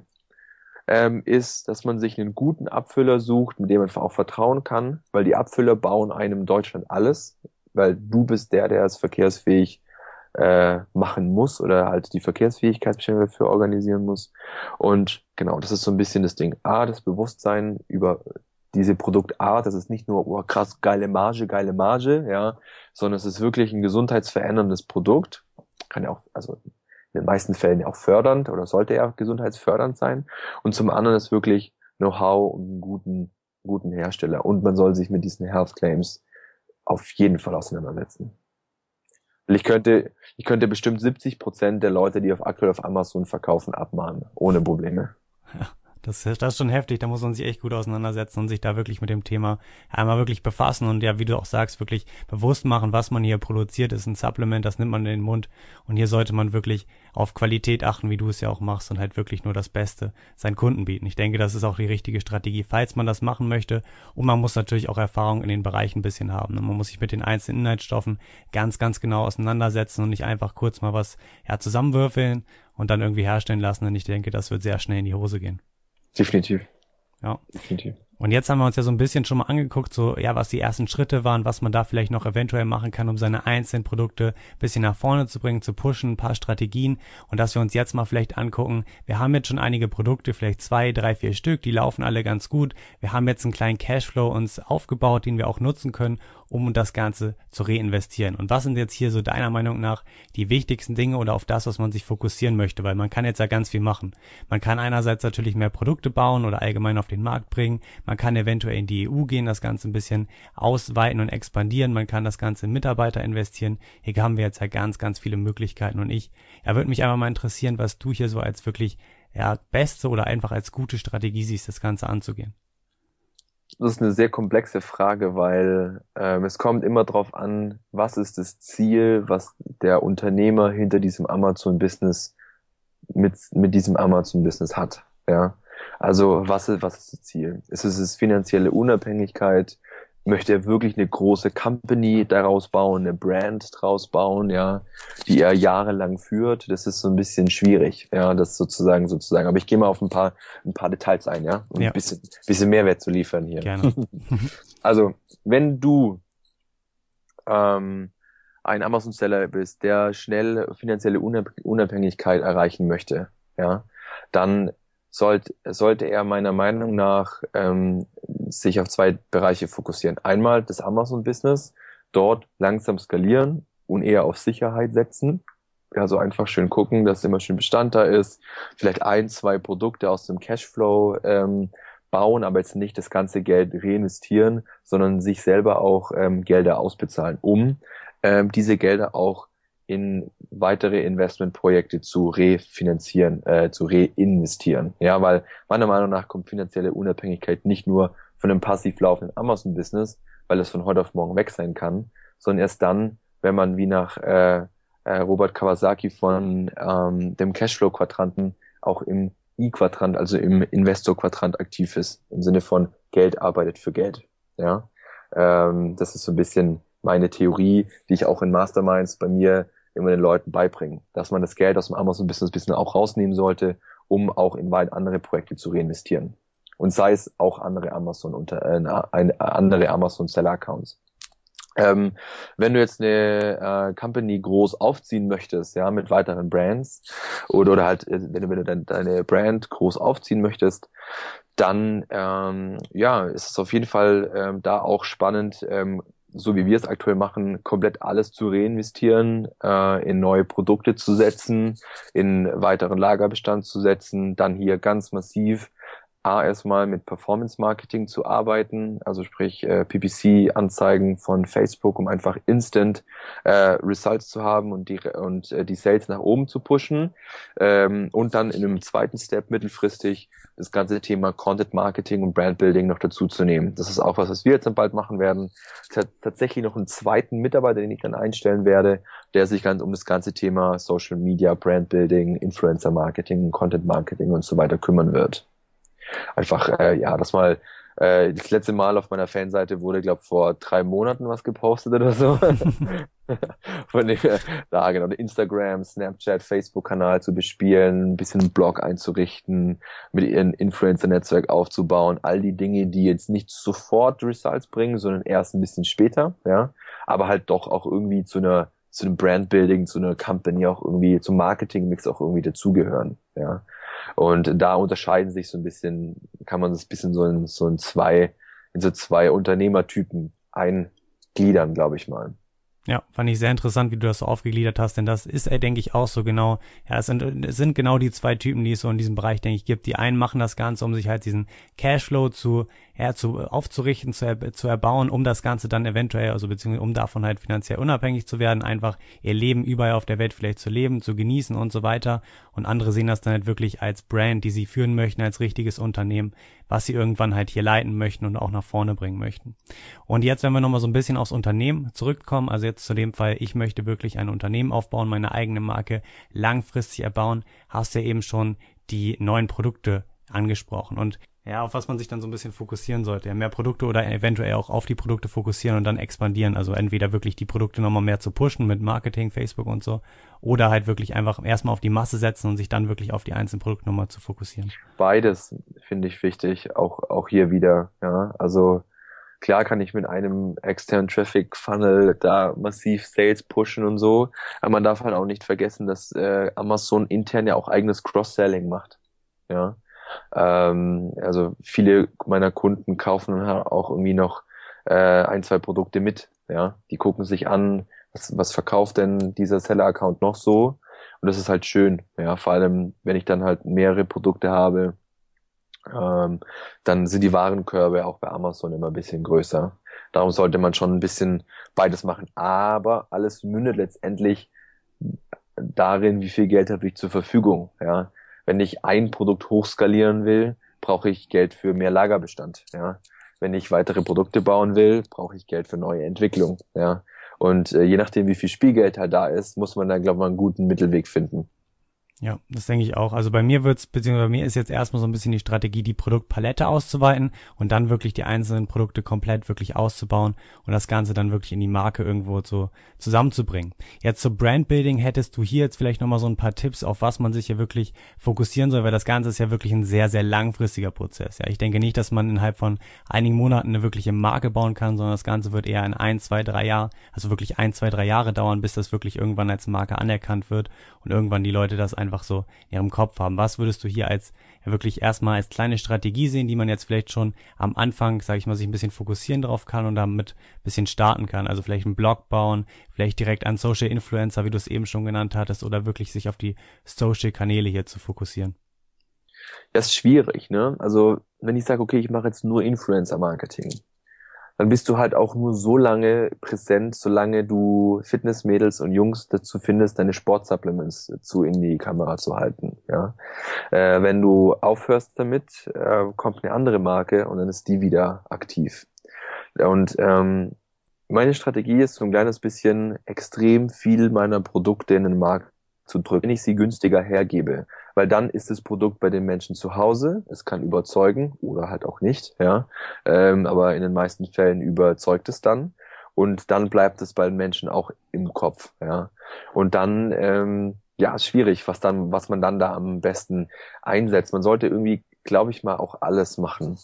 Speaker 2: ähm, ist, dass man sich einen guten Abfüller sucht, mit dem man auch vertrauen kann, weil die Abfüller bauen einem in Deutschland alles, weil du bist der, der es verkehrsfähig äh, machen muss oder halt die Verkehrsfähigkeitsbestimmungen dafür organisieren muss. Und genau, das ist so ein bisschen das Ding. A, das Bewusstsein über diese Produktart, das ist nicht nur oh, krass geile Marge, geile Marge, ja, sondern es ist wirklich ein gesundheitsveränderndes Produkt. Kann ja auch, also in den meisten Fällen ja auch fördernd oder sollte er gesundheitsfördernd sein. Und zum anderen ist wirklich Know-how und einen guten, guten Hersteller. Und man soll sich mit diesen Health Claims auf jeden Fall auseinandersetzen. Ich könnte, ich könnte bestimmt 70 Prozent der Leute, die auf aktuell auf Amazon verkaufen, abmahnen. Ohne Probleme.
Speaker 1: Ja. Das, das ist schon heftig, da muss man sich echt gut auseinandersetzen und sich da wirklich mit dem Thema einmal wirklich befassen und ja, wie du auch sagst, wirklich bewusst machen, was man hier produziert, ist ein Supplement, das nimmt man in den Mund und hier sollte man wirklich auf Qualität achten, wie du es ja auch machst und halt wirklich nur das Beste seinen Kunden bieten. Ich denke, das ist auch die richtige Strategie, falls man das machen möchte und man muss natürlich auch Erfahrung in den Bereichen ein bisschen haben. Man muss sich mit den einzelnen Inhaltsstoffen ganz, ganz genau auseinandersetzen und nicht einfach kurz mal was ja, zusammenwürfeln und dann irgendwie herstellen lassen, denn ich denke, das wird sehr schnell in die Hose gehen.
Speaker 2: Definitiv.
Speaker 1: Ja. Definitiv. Und jetzt haben wir uns ja so ein bisschen schon mal angeguckt, so ja, was die ersten Schritte waren, was man da vielleicht noch eventuell machen kann, um seine einzelnen Produkte bisschen nach vorne zu bringen, zu pushen, ein paar Strategien und dass wir uns jetzt mal vielleicht angucken, wir haben jetzt schon einige Produkte, vielleicht zwei, drei, vier Stück, die laufen alle ganz gut. Wir haben jetzt einen kleinen Cashflow uns aufgebaut, den wir auch nutzen können, um das Ganze zu reinvestieren. Und was sind jetzt hier so deiner Meinung nach die wichtigsten Dinge oder auf das, was man sich fokussieren möchte? Weil man kann jetzt ja ganz viel machen. Man kann einerseits natürlich mehr Produkte bauen oder allgemein auf den Markt bringen. Man kann eventuell in die EU gehen, das Ganze ein bisschen ausweiten und expandieren. Man kann das Ganze in Mitarbeiter investieren. Hier haben wir jetzt ja ganz, ganz viele Möglichkeiten. Und ich, ja, würde mich einfach mal interessieren, was du hier so als wirklich ja, beste oder einfach als gute Strategie siehst, das Ganze anzugehen.
Speaker 2: Das ist eine sehr komplexe Frage, weil ähm, es kommt immer darauf an, was ist das Ziel, was der Unternehmer hinter diesem Amazon-Business mit, mit diesem Amazon-Business hat. Ja, also was ist, was ist das Ziel? Ist es finanzielle Unabhängigkeit? Möchte er wirklich eine große Company daraus bauen, eine Brand daraus bauen, ja, die er jahrelang führt. Das ist so ein bisschen schwierig, ja, das sozusagen, sozusagen. Aber ich gehe mal auf ein paar, ein paar Details ein, ja, um ja. ein bisschen, bisschen Mehrwert zu liefern hier.
Speaker 1: Gerne.
Speaker 2: also, wenn du ähm, ein Amazon-Seller bist, der schnell finanzielle Unabhängigkeit erreichen möchte, ja, dann sollte, sollte er meiner Meinung nach ähm, sich auf zwei Bereiche fokussieren. Einmal das Amazon-Business, dort langsam skalieren und eher auf Sicherheit setzen. Also einfach schön gucken, dass immer schön Bestand da ist. Vielleicht ein, zwei Produkte aus dem Cashflow ähm, bauen, aber jetzt nicht das ganze Geld reinvestieren, sondern sich selber auch ähm, Gelder ausbezahlen, um ähm, diese Gelder auch in weitere Investmentprojekte zu refinanzieren, äh, zu reinvestieren. Ja, weil meiner Meinung nach kommt finanzielle Unabhängigkeit nicht nur von einem passiv laufenden Amazon-Business, weil es von heute auf morgen weg sein kann, sondern erst dann, wenn man wie nach äh, äh, Robert Kawasaki von ähm, dem Cashflow-Quadranten auch im I-Quadrant, also im Investor-Quadrant aktiv ist, im Sinne von Geld arbeitet für Geld. Ja, ähm, das ist so ein bisschen meine Theorie, die ich auch in Masterminds bei mir immer den Leuten beibringen, dass man das Geld aus dem Amazon-Business bisschen auch rausnehmen sollte, um auch in weit andere Projekte zu reinvestieren. Und sei es auch andere Amazon unter äh, andere Amazon Seller Accounts. Ähm, wenn du jetzt eine äh, Company groß aufziehen möchtest, ja, mit weiteren Brands oder, oder halt, äh, wenn du, wenn du dein, deine Brand groß aufziehen möchtest, dann ähm, ja, ist es auf jeden Fall ähm, da auch spannend, ähm, so wie wir es aktuell machen, komplett alles zu reinvestieren, äh, in neue Produkte zu setzen, in weiteren Lagerbestand zu setzen, dann hier ganz massiv A erstmal mit Performance Marketing zu arbeiten, also sprich äh, PPC-Anzeigen von Facebook, um einfach instant äh, Results zu haben und die und äh, die Sales nach oben zu pushen ähm, und dann in einem zweiten Step mittelfristig das ganze Thema Content Marketing und Brand Building noch dazu zu nehmen. Das ist auch was, was wir jetzt dann bald machen werden. Es hat tatsächlich noch einen zweiten Mitarbeiter, den ich dann einstellen werde, der sich ganz um das ganze Thema Social Media, Brand Building, Influencer Marketing, Content Marketing und so weiter kümmern wird einfach, äh, ja, das mal äh, das letzte Mal auf meiner Fanseite wurde, glaube vor drei Monaten was gepostet oder so. Von dem, da genau, Instagram, Snapchat, Facebook-Kanal zu bespielen, ein bisschen einen Blog einzurichten, mit ihrem Influencer-Netzwerk aufzubauen, all die Dinge, die jetzt nicht sofort Results bringen, sondern erst ein bisschen später, ja, aber halt doch auch irgendwie zu einer zu einem Brandbuilding, zu einer Company auch irgendwie, zum Marketing-Mix auch irgendwie dazugehören, ja. Und da unterscheiden sich so ein bisschen, kann man das bisschen so in so in zwei, in so zwei Unternehmertypen eingliedern, glaube ich mal.
Speaker 1: Ja, fand ich sehr interessant, wie du das so aufgegliedert hast, denn das ist, äh, denke ich, auch so genau, ja, es sind, es sind genau die zwei Typen, die es so in diesem Bereich, denke ich, gibt. Die einen machen das Ganze, um sich halt diesen Cashflow zu, ja, zu, aufzurichten, zu, er, zu erbauen, um das Ganze dann eventuell, also beziehungsweise um davon halt finanziell unabhängig zu werden, einfach ihr Leben überall auf der Welt vielleicht zu leben, zu genießen und so weiter. Und andere sehen das dann halt wirklich als Brand, die sie führen möchten, als richtiges Unternehmen, was sie irgendwann halt hier leiten möchten und auch nach vorne bringen möchten. Und jetzt, wenn wir nochmal so ein bisschen aufs Unternehmen zurückkommen, also jetzt zu dem Fall, ich möchte wirklich ein Unternehmen aufbauen, meine eigene Marke langfristig erbauen, hast du ja eben schon die neuen Produkte angesprochen. Und Ja, auf was man sich dann so ein bisschen fokussieren sollte. Ja, mehr Produkte oder eventuell auch auf die Produkte fokussieren und dann expandieren. Also entweder wirklich die Produkte nochmal mehr zu pushen mit Marketing, Facebook und so, oder halt wirklich einfach erstmal auf die Masse setzen und sich dann wirklich auf die einzelnen Produkte nochmal zu fokussieren.
Speaker 2: Beides finde ich wichtig, auch, auch hier wieder, ja. Also klar kann ich mit einem externen Traffic Funnel da massiv Sales pushen und so, aber man darf halt auch nicht vergessen, dass äh, Amazon intern ja auch eigenes Cross-Selling macht. Ja. Ähm, also viele meiner Kunden kaufen halt auch irgendwie noch äh, ein, zwei Produkte mit. Ja, die gucken sich an, was, was verkauft denn dieser Seller-Account noch so? Und das ist halt schön. Ja, vor allem, wenn ich dann halt mehrere Produkte habe, ähm, dann sind die Warenkörbe auch bei Amazon immer ein bisschen größer. Darum sollte man schon ein bisschen beides machen. Aber alles mündet letztendlich darin, wie viel Geld habe ich zur Verfügung. Ja, wenn ich ein Produkt hochskalieren will, brauche ich Geld für mehr Lagerbestand. Ja, wenn ich weitere Produkte bauen will, brauche ich Geld für neue Entwicklung. Ja, und äh, je nachdem, wie viel Spielgeld halt da ist, muss man da, glaube ich, einen guten Mittelweg finden.
Speaker 1: Ja, das denke ich auch. Also bei mir wird's, beziehungsweise bei mir ist jetzt erstmal so ein bisschen die Strategie, die Produktpalette auszuweiten und dann wirklich die einzelnen Produkte komplett wirklich auszubauen und das Ganze dann wirklich in die Marke irgendwo so zusammenzubringen. Jetzt zur Brandbuilding hättest du hier jetzt vielleicht nochmal so ein paar Tipps, auf was man sich hier wirklich fokussieren soll, weil das Ganze ist ja wirklich ein sehr, sehr langfristiger Prozess. Ja, ich denke nicht, dass man innerhalb von einigen Monaten eine wirkliche Marke bauen kann, sondern das Ganze wird eher in ein, zwei, drei Jahren, also wirklich ein, zwei, drei Jahre dauern, bis das wirklich irgendwann als Marke anerkannt wird und irgendwann die Leute das einfach einfach so in ihrem Kopf haben. Was würdest du hier als ja, wirklich erstmal als kleine Strategie sehen, die man jetzt vielleicht schon am Anfang, sage ich mal, sich ein bisschen fokussieren drauf kann und damit ein bisschen starten kann? Also vielleicht einen Blog bauen, vielleicht direkt an Social Influencer, wie du es eben schon genannt hattest, oder wirklich sich auf die Social Kanäle hier zu fokussieren.
Speaker 2: Das ist schwierig, ne? Also wenn ich sage, okay, ich mache jetzt nur Influencer Marketing, dann bist du halt auch nur so lange präsent, solange du Fitnessmädels und Jungs dazu findest, deine Sportsupplements zu in die Kamera zu halten. Ja, äh, wenn du aufhörst damit, äh, kommt eine andere Marke und dann ist die wieder aktiv. Und ähm, meine Strategie ist so ein kleines bisschen extrem viel meiner Produkte in den Markt zu drücken, wenn ich sie günstiger hergebe weil dann ist das Produkt bei den Menschen zu Hause. Es kann überzeugen oder halt auch nicht, ja. Ähm, aber in den meisten Fällen überzeugt es dann. Und dann bleibt es bei den Menschen auch im Kopf, ja. Und dann, ähm, ja, ist schwierig, was dann, was man dann da am besten einsetzt. Man sollte irgendwie, glaube ich mal, auch alles machen,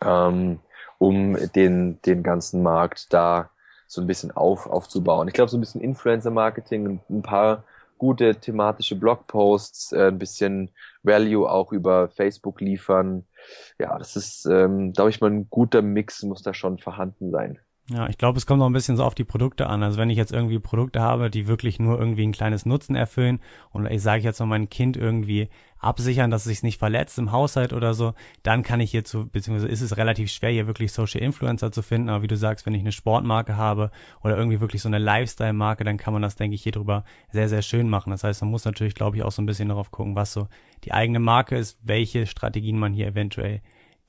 Speaker 2: ähm, um den, den ganzen Markt da so ein bisschen auf, aufzubauen. Ich glaube, so ein bisschen Influencer-Marketing, ein paar gute thematische Blogposts, äh, ein bisschen Value auch über Facebook liefern. Ja, das ist, ähm, glaube ich, mal ein guter Mix muss da schon vorhanden sein.
Speaker 1: Ja, ich glaube, es kommt noch ein bisschen so auf die Produkte an. Also wenn ich jetzt irgendwie Produkte habe, die wirklich nur irgendwie ein kleines Nutzen erfüllen und ich sage jetzt noch mein Kind irgendwie absichern, dass es sich nicht verletzt im Haushalt oder so, dann kann ich hierzu, beziehungsweise ist es relativ schwer, hier wirklich Social Influencer zu finden. Aber wie du sagst, wenn ich eine Sportmarke habe oder irgendwie wirklich so eine Lifestyle-Marke, dann kann man das, denke ich, hier drüber sehr, sehr schön machen. Das heißt, man muss natürlich, glaube ich, auch so ein bisschen darauf gucken, was so die eigene Marke ist, welche Strategien man hier eventuell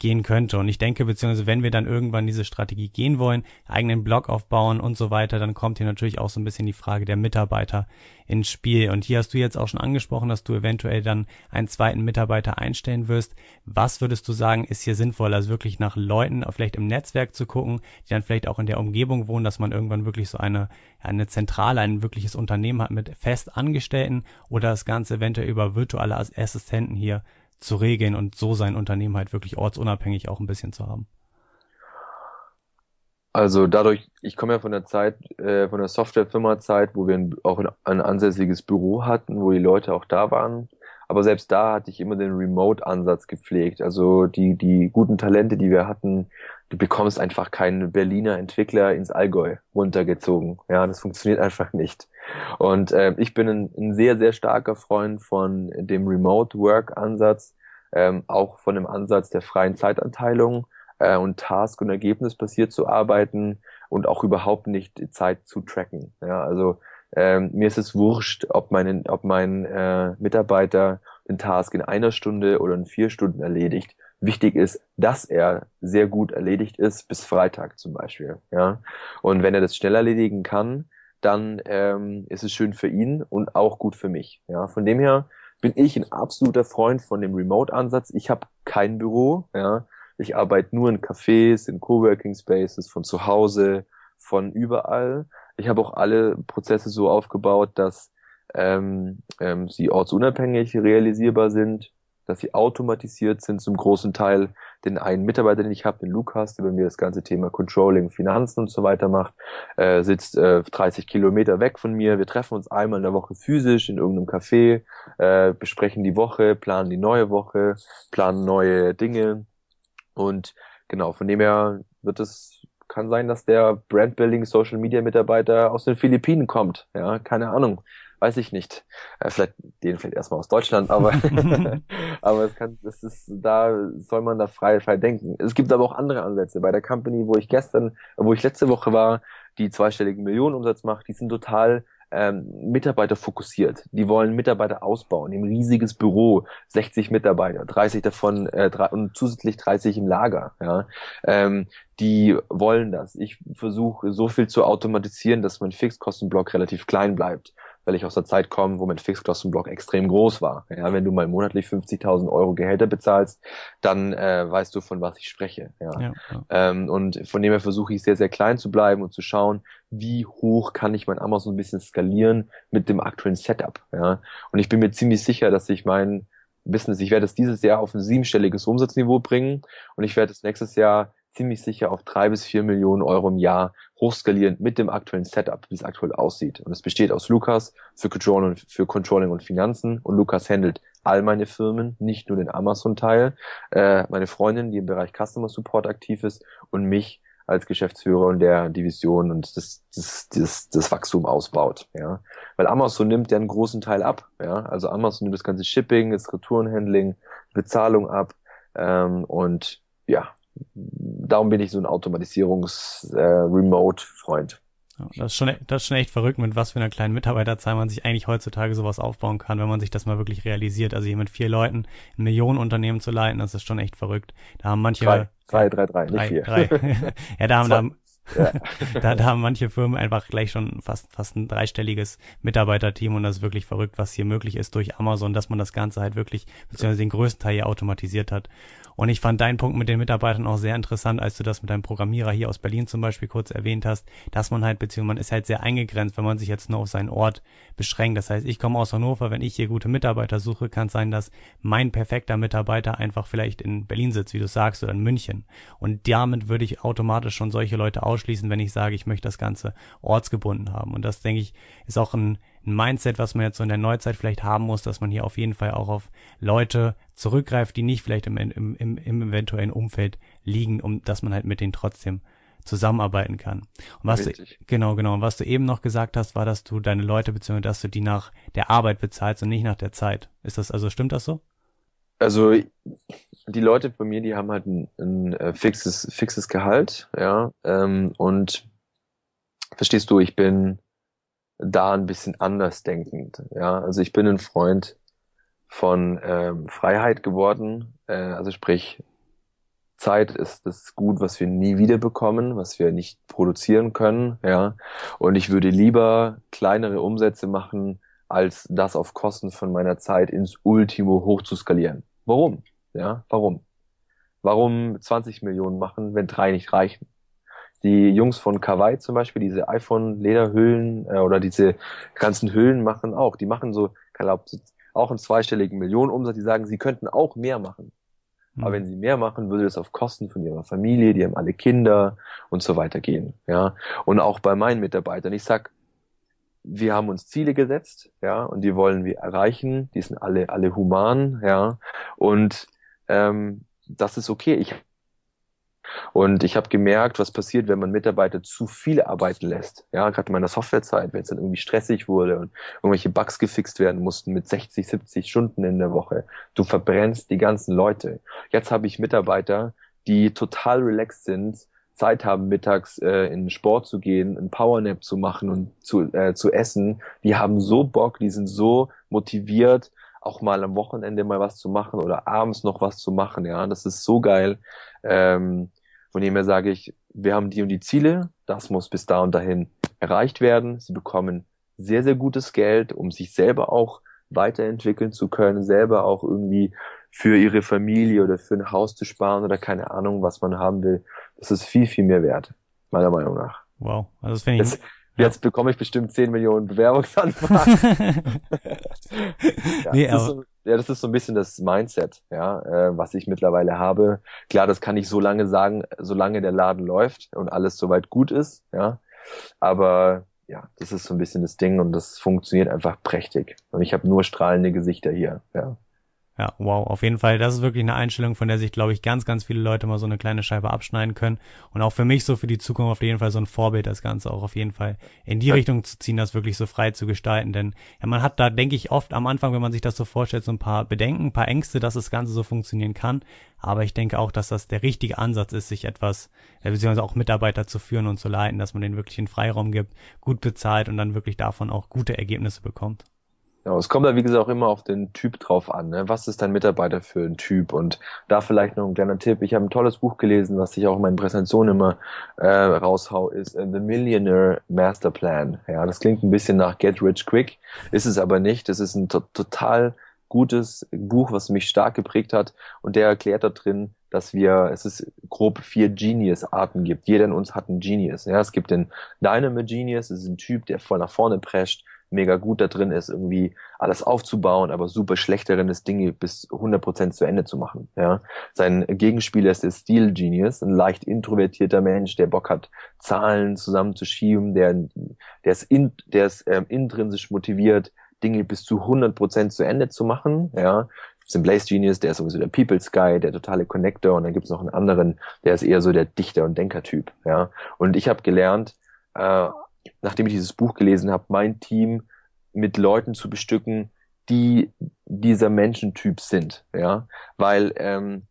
Speaker 1: gehen könnte. Und ich denke, beziehungsweise wenn wir dann irgendwann diese Strategie gehen wollen, eigenen Blog aufbauen und so weiter, dann kommt hier natürlich auch so ein bisschen die Frage der Mitarbeiter ins Spiel. Und hier hast du jetzt auch schon angesprochen, dass du eventuell dann einen zweiten Mitarbeiter einstellen wirst. Was würdest du sagen, ist hier sinnvoll? Also wirklich nach Leuten vielleicht im Netzwerk zu gucken, die dann vielleicht auch in der Umgebung wohnen, dass man irgendwann wirklich so eine, eine Zentrale, ein wirkliches Unternehmen hat mit fest Angestellten oder das Ganze eventuell über virtuelle Assistenten hier zu regeln und so sein Unternehmen halt wirklich ortsunabhängig auch ein bisschen zu haben?
Speaker 2: Also dadurch, ich komme ja von der Zeit, äh, von der Softwarefirma-Zeit, wo wir ein, auch ein ansässiges Büro hatten, wo die Leute auch da waren. Aber selbst da hatte ich immer den Remote-Ansatz gepflegt. Also die, die guten Talente, die wir hatten, du bekommst einfach keinen Berliner Entwickler ins Allgäu runtergezogen. Ja, das funktioniert einfach nicht. Und äh, ich bin ein, ein, sehr, sehr starker Freund von dem Remote Work Ansatz, ähm, auch von dem Ansatz der freien Zeitanteilung äh, und Task- und Ergebnis basiert zu arbeiten und auch überhaupt nicht Zeit zu tracken. Ja, also ähm, mir ist es wurscht, ob mein, ob mein äh, Mitarbeiter den Task in einer Stunde oder in vier Stunden erledigt. Wichtig ist, dass er sehr gut erledigt ist, bis Freitag zum Beispiel. Ja? Und wenn er das schnell erledigen kann, dann ähm, ist es schön für ihn und auch gut für mich. Ja? Von dem her bin ich ein absoluter Freund von dem Remote-Ansatz. Ich habe kein Büro, ja. Ich arbeite nur in Cafés, in Coworking Spaces, von zu Hause, von überall. Ich habe auch alle Prozesse so aufgebaut, dass ähm, ähm, sie ortsunabhängig realisierbar sind, dass sie automatisiert sind zum großen Teil. Den einen Mitarbeiter, den ich habe, den Lukas, der bei mir das ganze Thema Controlling, Finanzen und so weiter macht, äh, sitzt äh, 30 Kilometer weg von mir. Wir treffen uns einmal in der Woche physisch in irgendeinem Café, äh, besprechen die Woche, planen die neue Woche, planen neue Dinge. Und genau, von dem her wird es kann sein, dass der Brandbuilding Social Media Mitarbeiter aus den Philippinen kommt. Ja, keine Ahnung weiß ich nicht. Äh, vielleicht den vielleicht erstmal aus Deutschland, aber aber es kann, das ist da soll man da frei frei denken. Es gibt aber auch andere Ansätze. Bei der Company, wo ich gestern, wo ich letzte Woche war, die zweistelligen Millionenumsatz macht, die sind total ähm, Mitarbeiter fokussiert. Die wollen Mitarbeiter ausbauen, im riesiges Büro, 60 Mitarbeiter, 30 davon äh, und zusätzlich 30 im Lager. Ja, ähm, die wollen das. Ich versuche so viel zu automatisieren, dass mein Fixkostenblock relativ klein bleibt weil ich aus der Zeit komme, wo mein Fixkostenblock extrem groß war. Ja, wenn du mal monatlich 50.000 Euro Gehälter bezahlst, dann äh, weißt du, von was ich spreche. Ja. ja, ja. Ähm, und von dem her versuche ich sehr, sehr klein zu bleiben und zu schauen, wie hoch kann ich mein Amazon ein bisschen skalieren mit dem aktuellen Setup. Ja. Und ich bin mir ziemlich sicher, dass ich mein Business, ich werde es dieses Jahr auf ein siebenstelliges Umsatzniveau bringen und ich werde es nächstes Jahr ziemlich sicher auf drei bis vier Millionen Euro im Jahr hochskalierend mit dem aktuellen Setup, wie es aktuell aussieht. Und es besteht aus Lukas für Controlling, für Controlling und Finanzen und Lukas handelt all meine Firmen, nicht nur den Amazon-Teil, äh, meine Freundin, die im Bereich Customer Support aktiv ist und mich als Geschäftsführer und der Division und das, das, das, das Wachstum ausbaut, ja. Weil Amazon nimmt ja einen großen Teil ab, ja. Also Amazon nimmt das ganze Shipping, das Retourenhandling, Bezahlung ab, ähm, und ja, darum bin ich so ein Automatisierungs-Remote-Freund.
Speaker 1: Äh, das, ist schon, e-, das ist schon echt verrückt, mit was für einer kleinen Mitarbeiterzahl man sich eigentlich heutzutage sowas aufbauen kann, wenn man sich das mal wirklich realisiert. Also hier mit vier Leuten ein Millionenunternehmen zu leiten, das ist schon echt verrückt. Da haben manche...
Speaker 2: Drei, drei, drei, drei, nicht vier. Drei.
Speaker 1: ja, da haben, da haben, ja. da, da haben manche Firmen einfach gleich schon fast, fast ein dreistelliges Mitarbeiterteam und das ist wirklich verrückt, was hier möglich ist durch Amazon, dass man das Ganze halt wirklich, beziehungsweise den größten Teil hier automatisiert hat. Und ich fand deinen Punkt mit den Mitarbeitern auch sehr interessant, als du das mit deinem Programmierer hier aus Berlin zum Beispiel kurz erwähnt hast, dass man halt, beziehungsweise man ist halt sehr eingegrenzt, wenn man sich jetzt nur auf seinen Ort beschränkt. Das heißt, ich komme aus Hannover, wenn ich hier gute Mitarbeiter suche, kann es sein, dass mein perfekter Mitarbeiter einfach vielleicht in Berlin sitzt, wie du sagst, oder in München. Und damit würde ich automatisch schon solche Leute ausschließen, wenn ich sage, ich möchte das Ganze ortsgebunden haben. Und das, denke ich, ist auch ein ein Mindset, was man jetzt so in der Neuzeit vielleicht haben muss, dass man hier auf jeden Fall auch auf Leute zurückgreift, die nicht vielleicht im, im, im, im eventuellen Umfeld liegen, um dass man halt mit denen trotzdem zusammenarbeiten kann. Und was Richtig. du, genau, genau. Und was du eben noch gesagt hast, war, dass du deine Leute beziehungsweise dass du die nach der Arbeit bezahlst und nicht nach der Zeit. Ist das also stimmt das so?
Speaker 2: Also die Leute bei mir, die haben halt ein, ein äh, fixes fixes Gehalt, ja. Ähm, und verstehst du, ich bin da ein bisschen anders denkend. Ja, also ich bin ein Freund von ähm, Freiheit geworden. Äh, also sprich, Zeit ist das Gut, was wir nie wieder bekommen, was wir nicht produzieren können. Ja, und ich würde lieber kleinere Umsätze machen, als das auf Kosten von meiner Zeit ins Ultimo hochzuskalieren. Warum? Ja, warum? Warum 20 Millionen machen, wenn drei nicht reichen? Die Jungs von Kawaii zum Beispiel, diese iPhone-Lederhüllen äh, oder diese ganzen Hüllen machen auch. Die machen so, glaub, auch einen zweistelligen Millionenumsatz. Die sagen, sie könnten auch mehr machen. Aber wenn sie mehr machen, würde das auf Kosten von ihrer Familie, die haben alle Kinder und so weiter gehen. Ja. Und auch bei meinen Mitarbeitern. Ich sag, wir haben uns Ziele gesetzt, ja, und die wollen wir erreichen. Die sind alle, alle human, ja. Und ähm, das ist okay. Ich und ich habe gemerkt, was passiert, wenn man Mitarbeiter zu viel arbeiten lässt. Ja, gerade in meiner Softwarezeit, wenn es dann irgendwie stressig wurde und irgendwelche Bugs gefixt werden mussten mit 60, 70 Stunden in der Woche. Du verbrennst die ganzen Leute. Jetzt habe ich Mitarbeiter, die total relaxed sind, Zeit haben, mittags äh, in Sport zu gehen, einen Powernap zu machen und zu, äh, zu essen. Die haben so Bock, die sind so motiviert, auch mal am Wochenende mal was zu machen oder abends noch was zu machen. Ja, das ist so geil. Ähm, von dem her sage ich, wir haben die und die Ziele, das muss bis da und dahin erreicht werden. Sie bekommen sehr, sehr gutes Geld, um sich selber auch weiterentwickeln zu können, selber auch irgendwie für ihre Familie oder für ein Haus zu sparen oder keine Ahnung, was man haben will. Das ist viel, viel mehr wert, meiner Meinung nach.
Speaker 1: Wow, also das finde ich.
Speaker 2: Jetzt, jetzt bekomme ich bestimmt 10 Millionen Bewerbungsanfragen. ja,
Speaker 1: Nee,
Speaker 2: das so, ja, das ist so ein bisschen das Mindset, ja, äh, was ich mittlerweile habe. Klar, das kann ich so lange sagen, solange der Laden läuft und alles soweit gut ist, ja. Aber ja, das ist so ein bisschen das Ding und das funktioniert einfach prächtig. Und ich habe nur strahlende Gesichter hier, ja.
Speaker 1: Ja, wow, auf jeden Fall. Das ist wirklich eine Einstellung, von der sich, glaube ich, ganz, ganz viele Leute mal so eine kleine Scheibe abschneiden können. Und auch für mich so für die Zukunft auf jeden Fall so ein Vorbild, das Ganze auch auf jeden Fall in die Richtung zu ziehen, das wirklich so frei zu gestalten. Denn ja, man hat da, denke ich, oft am Anfang, wenn man sich das so vorstellt, so ein paar Bedenken, ein paar Ängste, dass das Ganze so funktionieren kann. Aber ich denke auch, dass das der richtige Ansatz ist, sich etwas, äh, beziehungsweise auch Mitarbeiter zu führen und zu leiten, dass man denen wirklich einen Freiraum gibt, gut bezahlt und dann wirklich davon auch gute Ergebnisse bekommt.
Speaker 2: Ja, es kommt da, wie gesagt, auch immer auf den Typ drauf an. Ne? Was ist dein Mitarbeiter für ein Typ? Und da vielleicht noch ein kleiner Tipp. Ich habe ein tolles Buch gelesen, was ich auch in meinen Präsentationen immer äh, raushau, ist äh, The Millionaire Master Plan. Ja, das klingt ein bisschen nach Get Rich Quick, ist es aber nicht. Das ist ein to total gutes Buch, was mich stark geprägt hat. Und der erklärt da drin, dass wir, es ist grob vier Genius-Arten gibt. Jeder in uns hat einen Genius. Ja, es gibt den Dynamo Genius, das ist ein Typ, der voll nach vorne prescht, mega gut da drin ist, irgendwie alles aufzubauen, aber super schlecht darin ist, Dinge bis 100% zu Ende zu machen. Ja. Sein Gegenspieler ist der Steel Genius, ein leicht introvertierter Mensch, der Bock hat, Zahlen zusammenzuschieben, der, der ist, in, der ist ähm, intrinsisch motiviert, Dinge bis zu 100% zu Ende zu machen. Ja. Gibt's den Blaze Genius, der ist sowieso der People's Guy, der totale Connector und dann gibt's noch einen anderen, der ist eher so der Dichter- und Denkertyp. Ja. Und ich habe gelernt, äh, nachdem ich dieses Buch gelesen habe, mein Team mit Leuten zu bestücken, die dieser Menschentyp sind, ja, weil ähm,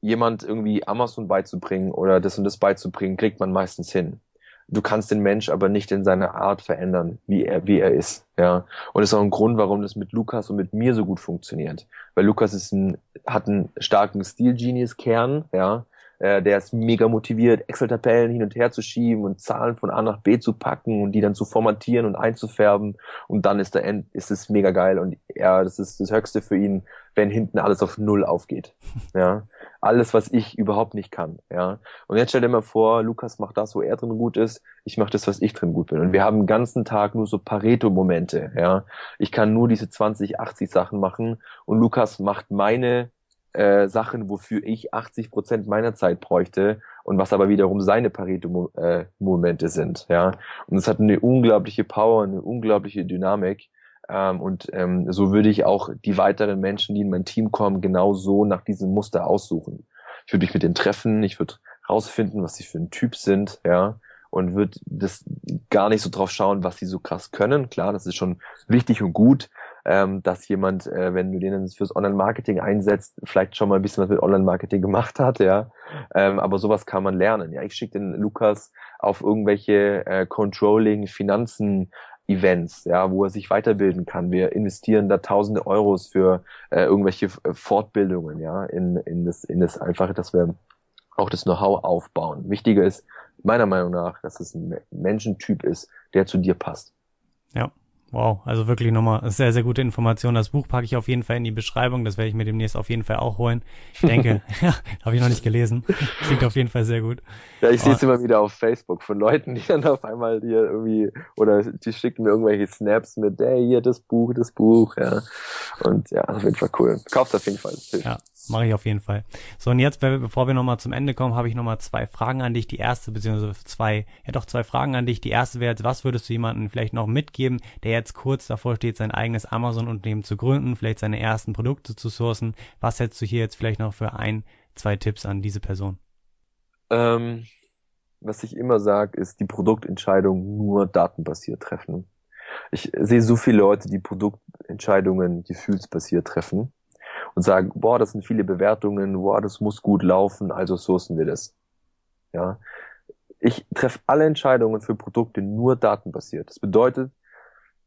Speaker 2: jemand irgendwie Amazon beizubringen oder das und das beizubringen, kriegt man meistens hin. Du kannst den Mensch aber nicht in seiner Art verändern, wie er, wie er ist, ja. Und das ist auch ein Grund, warum das mit Lukas und mit mir so gut funktioniert. Weil Lukas ist ein, hat einen starken Stil-Genius-Kern, ja. Äh, der ist mega motiviert, Excel-Tabellen hin und her zu schieben und Zahlen von A nach B zu packen und die dann zu formatieren und einzufärben. Und dann ist der End, ist es mega geil. Und ja, das ist das Höchste für ihn, wenn hinten alles auf Null aufgeht. Ja. Alles, was ich überhaupt nicht kann. Ja. Und jetzt stell dir mal vor, Lukas macht das, wo er drin gut ist. Ich mache das, was ich drin gut bin. Und wir haben den ganzen Tag nur so Pareto-Momente. Ja. Ich kann nur diese 20, 80 Sachen machen. Und Lukas macht meine äh, Sachen, wofür ich 80 Prozent meiner Zeit bräuchte und was aber wiederum seine Pareto-Momente sind, ja. Und es hat eine unglaubliche Power, eine unglaubliche Dynamik. Ähm, und ähm, so würde ich auch die weiteren Menschen, die in mein Team kommen, genau so nach diesem Muster aussuchen. Ich würde mich mit denen treffen, ich würde rausfinden, was sie für ein Typ sind, ja, und würde das gar nicht so drauf schauen, was sie so krass können. Klar, das ist schon wichtig und gut, ähm, dass jemand, äh, wenn du den fürs Online-Marketing einsetzt, vielleicht schon mal ein bisschen was mit Online-Marketing gemacht hat, ja. Ähm, aber sowas kann man lernen. Ja, ich schicke den Lukas auf irgendwelche äh, Controlling, Finanzen, Events, ja, wo er sich weiterbilden kann. Wir investieren da tausende Euros für äh, irgendwelche Fortbildungen, ja, in, in das, in das Einfache, dass wir auch das Know-how aufbauen. Wichtiger ist meiner Meinung nach, dass es ein Menschentyp ist, der zu dir passt.
Speaker 1: Ja. Wow, also wirklich nochmal sehr, sehr gute Information. Das Buch packe ich auf jeden Fall in die Beschreibung. Das werde ich mir demnächst auf jeden Fall auch holen. Ich denke, ja, habe ich noch nicht gelesen. Klingt auf jeden Fall sehr gut.
Speaker 2: Ja, ich sehe es immer wieder auf Facebook von Leuten, die dann auf einmal dir irgendwie, oder die schicken mir irgendwelche Snaps mit, hey, hier das Buch, das Buch, ja. Und ja, auf jeden Fall cool. Kauft auf jeden Fall.
Speaker 1: Ja, mache ich auf jeden Fall. So, und jetzt, bevor wir nochmal zum Ende kommen, habe ich nochmal zwei Fragen an dich. Die erste, beziehungsweise zwei, ja doch zwei Fragen an dich. Die erste wäre jetzt, was würdest du jemandem vielleicht noch mitgeben, der jetzt kurz davor steht, sein eigenes Amazon-Unternehmen zu gründen, vielleicht seine ersten Produkte zu sourcen? Was hättest du hier jetzt vielleicht noch für ein, zwei Tipps an diese Person?
Speaker 2: Ähm, was ich immer sage, ist die Produktentscheidung nur datenbasiert treffen. Ich sehe so viele Leute, die Produktentscheidungen gefühlsbasiert treffen und sagen, boah, das sind viele Bewertungen, boah, das muss gut laufen, also sourcen wir das. Ja. Ich treffe alle Entscheidungen für Produkte nur datenbasiert. Das bedeutet,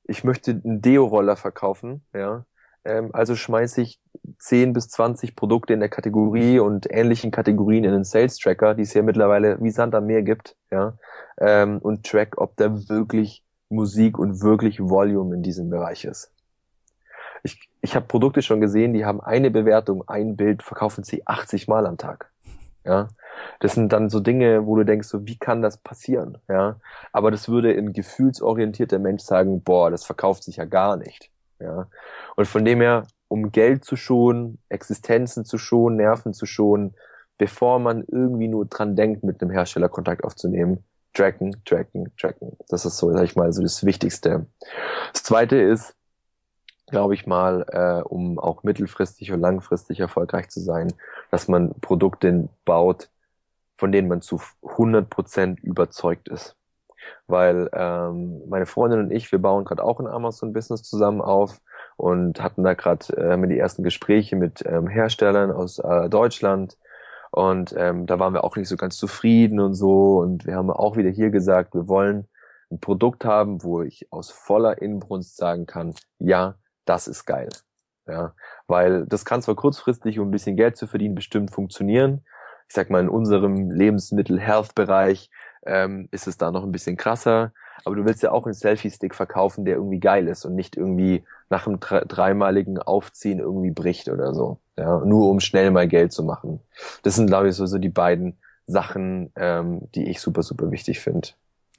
Speaker 2: ich möchte einen Deo-Roller verkaufen, ja. Ähm, also schmeiße ich 10 bis 20 Produkte in der Kategorie und ähnlichen Kategorien in den Sales Tracker, die es ja mittlerweile wie Sand am Meer gibt, ja. Ähm, und track, ob da wirklich Musik und wirklich Volume in diesem Bereich ist. Ich, ich habe Produkte schon gesehen, die haben eine Bewertung, ein Bild, verkaufen sie 80 Mal am Tag. Ja, das sind dann so Dinge, wo du denkst, so wie kann das passieren? Ja, aber das würde ein gefühlsorientierter Mensch sagen, boah, das verkauft sich ja gar nicht. Ja, und von dem her, um Geld zu schonen, Existenzen zu schonen, Nerven zu schonen, bevor man irgendwie nur dran denkt, mit einem Hersteller Kontakt aufzunehmen, tracken, tracken, tracken. Das ist so, sag ich mal, so das Wichtigste. Das zweite ist, glaube ich mal, äh, um auch mittelfristig und langfristig erfolgreich zu sein, dass man Produkte baut, von denen man zu 100 Prozent überzeugt ist. Weil ähm, meine Freundin und ich, wir bauen gerade auch ein Amazon-Business zusammen auf und hatten da gerade ähm, die ersten Gespräche mit ähm, Herstellern aus äh, Deutschland. Und ähm, da waren wir auch nicht so ganz zufrieden und so. Und wir haben auch wieder hier gesagt, wir wollen ein Produkt haben, wo ich aus voller Inbrunst sagen kann, ja, das ist geil. Ja, weil das kann zwar kurzfristig, um ein bisschen Geld zu verdienen, bestimmt funktionieren. Ich sag mal, in unserem Lebensmittel-Health-Bereich ähm, ist es da noch ein bisschen krasser. Aber du willst ja auch einen Selfie-Stick verkaufen, der irgendwie geil ist und nicht irgendwie nach einem dreimaligen Aufziehen irgendwie bricht oder so. Ja, nur um schnell mal Geld zu machen. Das sind, glaube ich, so, so die beiden Sachen, ähm, die ich super, super wichtig finde.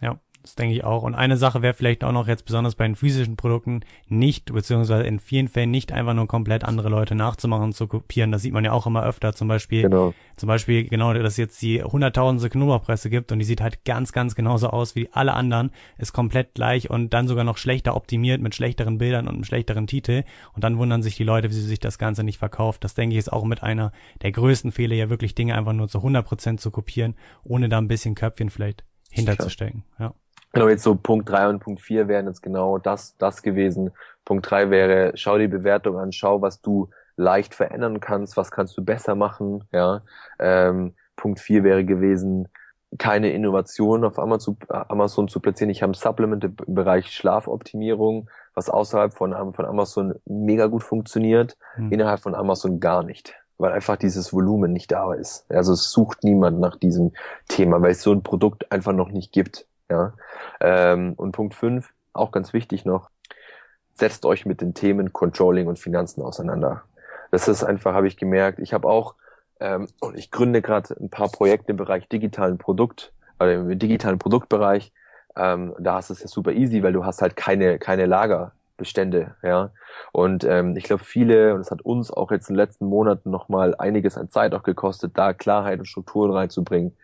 Speaker 1: Ja, das denke ich auch. Und eine Sache wäre vielleicht auch noch jetzt besonders bei den physischen Produkten nicht, beziehungsweise in vielen Fällen nicht einfach nur komplett andere Leute nachzumachen, zu kopieren. Das sieht man ja auch immer öfter. Zum Beispiel, genau. zum Beispiel genau, dass es jetzt die hunderttausendste Knoblauchpresse gibt und die sieht halt ganz, ganz genauso aus wie alle anderen, ist komplett gleich und dann sogar noch schlechter optimiert mit schlechteren Bildern und einem schlechteren Titel. Und dann wundern sich die Leute, wie sie sich das Ganze nicht verkauft. Das denke ich ist auch mit einer der größten Fehler, ja wirklich Dinge einfach nur zu 100 Prozent zu kopieren, ohne da ein bisschen Köpfchen vielleicht hinterzustecken. Ja.
Speaker 2: Genau, jetzt so Punkt drei und Punkt vier wären jetzt genau das, das gewesen. Punkt drei wäre, schau die Bewertung an, schau, was du leicht verändern kannst, was kannst du besser machen, ja. Ähm, Punkt vier wäre gewesen, keine Innovation auf Amazon, Amazon zu platzieren. Ich habe ein Supplement im Bereich Schlafoptimierung, was außerhalb von, von Amazon mega gut funktioniert, hm. innerhalb von Amazon gar nicht, weil einfach dieses Volumen nicht da ist. Also es sucht niemand nach diesem Thema, weil es so ein Produkt einfach noch nicht gibt. Ja? Ähm, und Punkt fünf auch ganz wichtig noch, setzt euch mit den Themen Controlling und Finanzen auseinander. Das ist einfach, habe ich gemerkt, ich habe auch, ähm, und ich gründe gerade ein paar Projekte im Bereich digitalen Produkt, äh, im digitalen Produktbereich. Ähm, da hast du es ja super easy, weil du hast halt keine, keine Lager. Bestände, ja. Und ähm, ich glaube, viele, und es hat uns auch jetzt in den letzten Monaten nochmal einiges an Zeit auch gekostet, da Klarheit und Strukturen reinzubringen.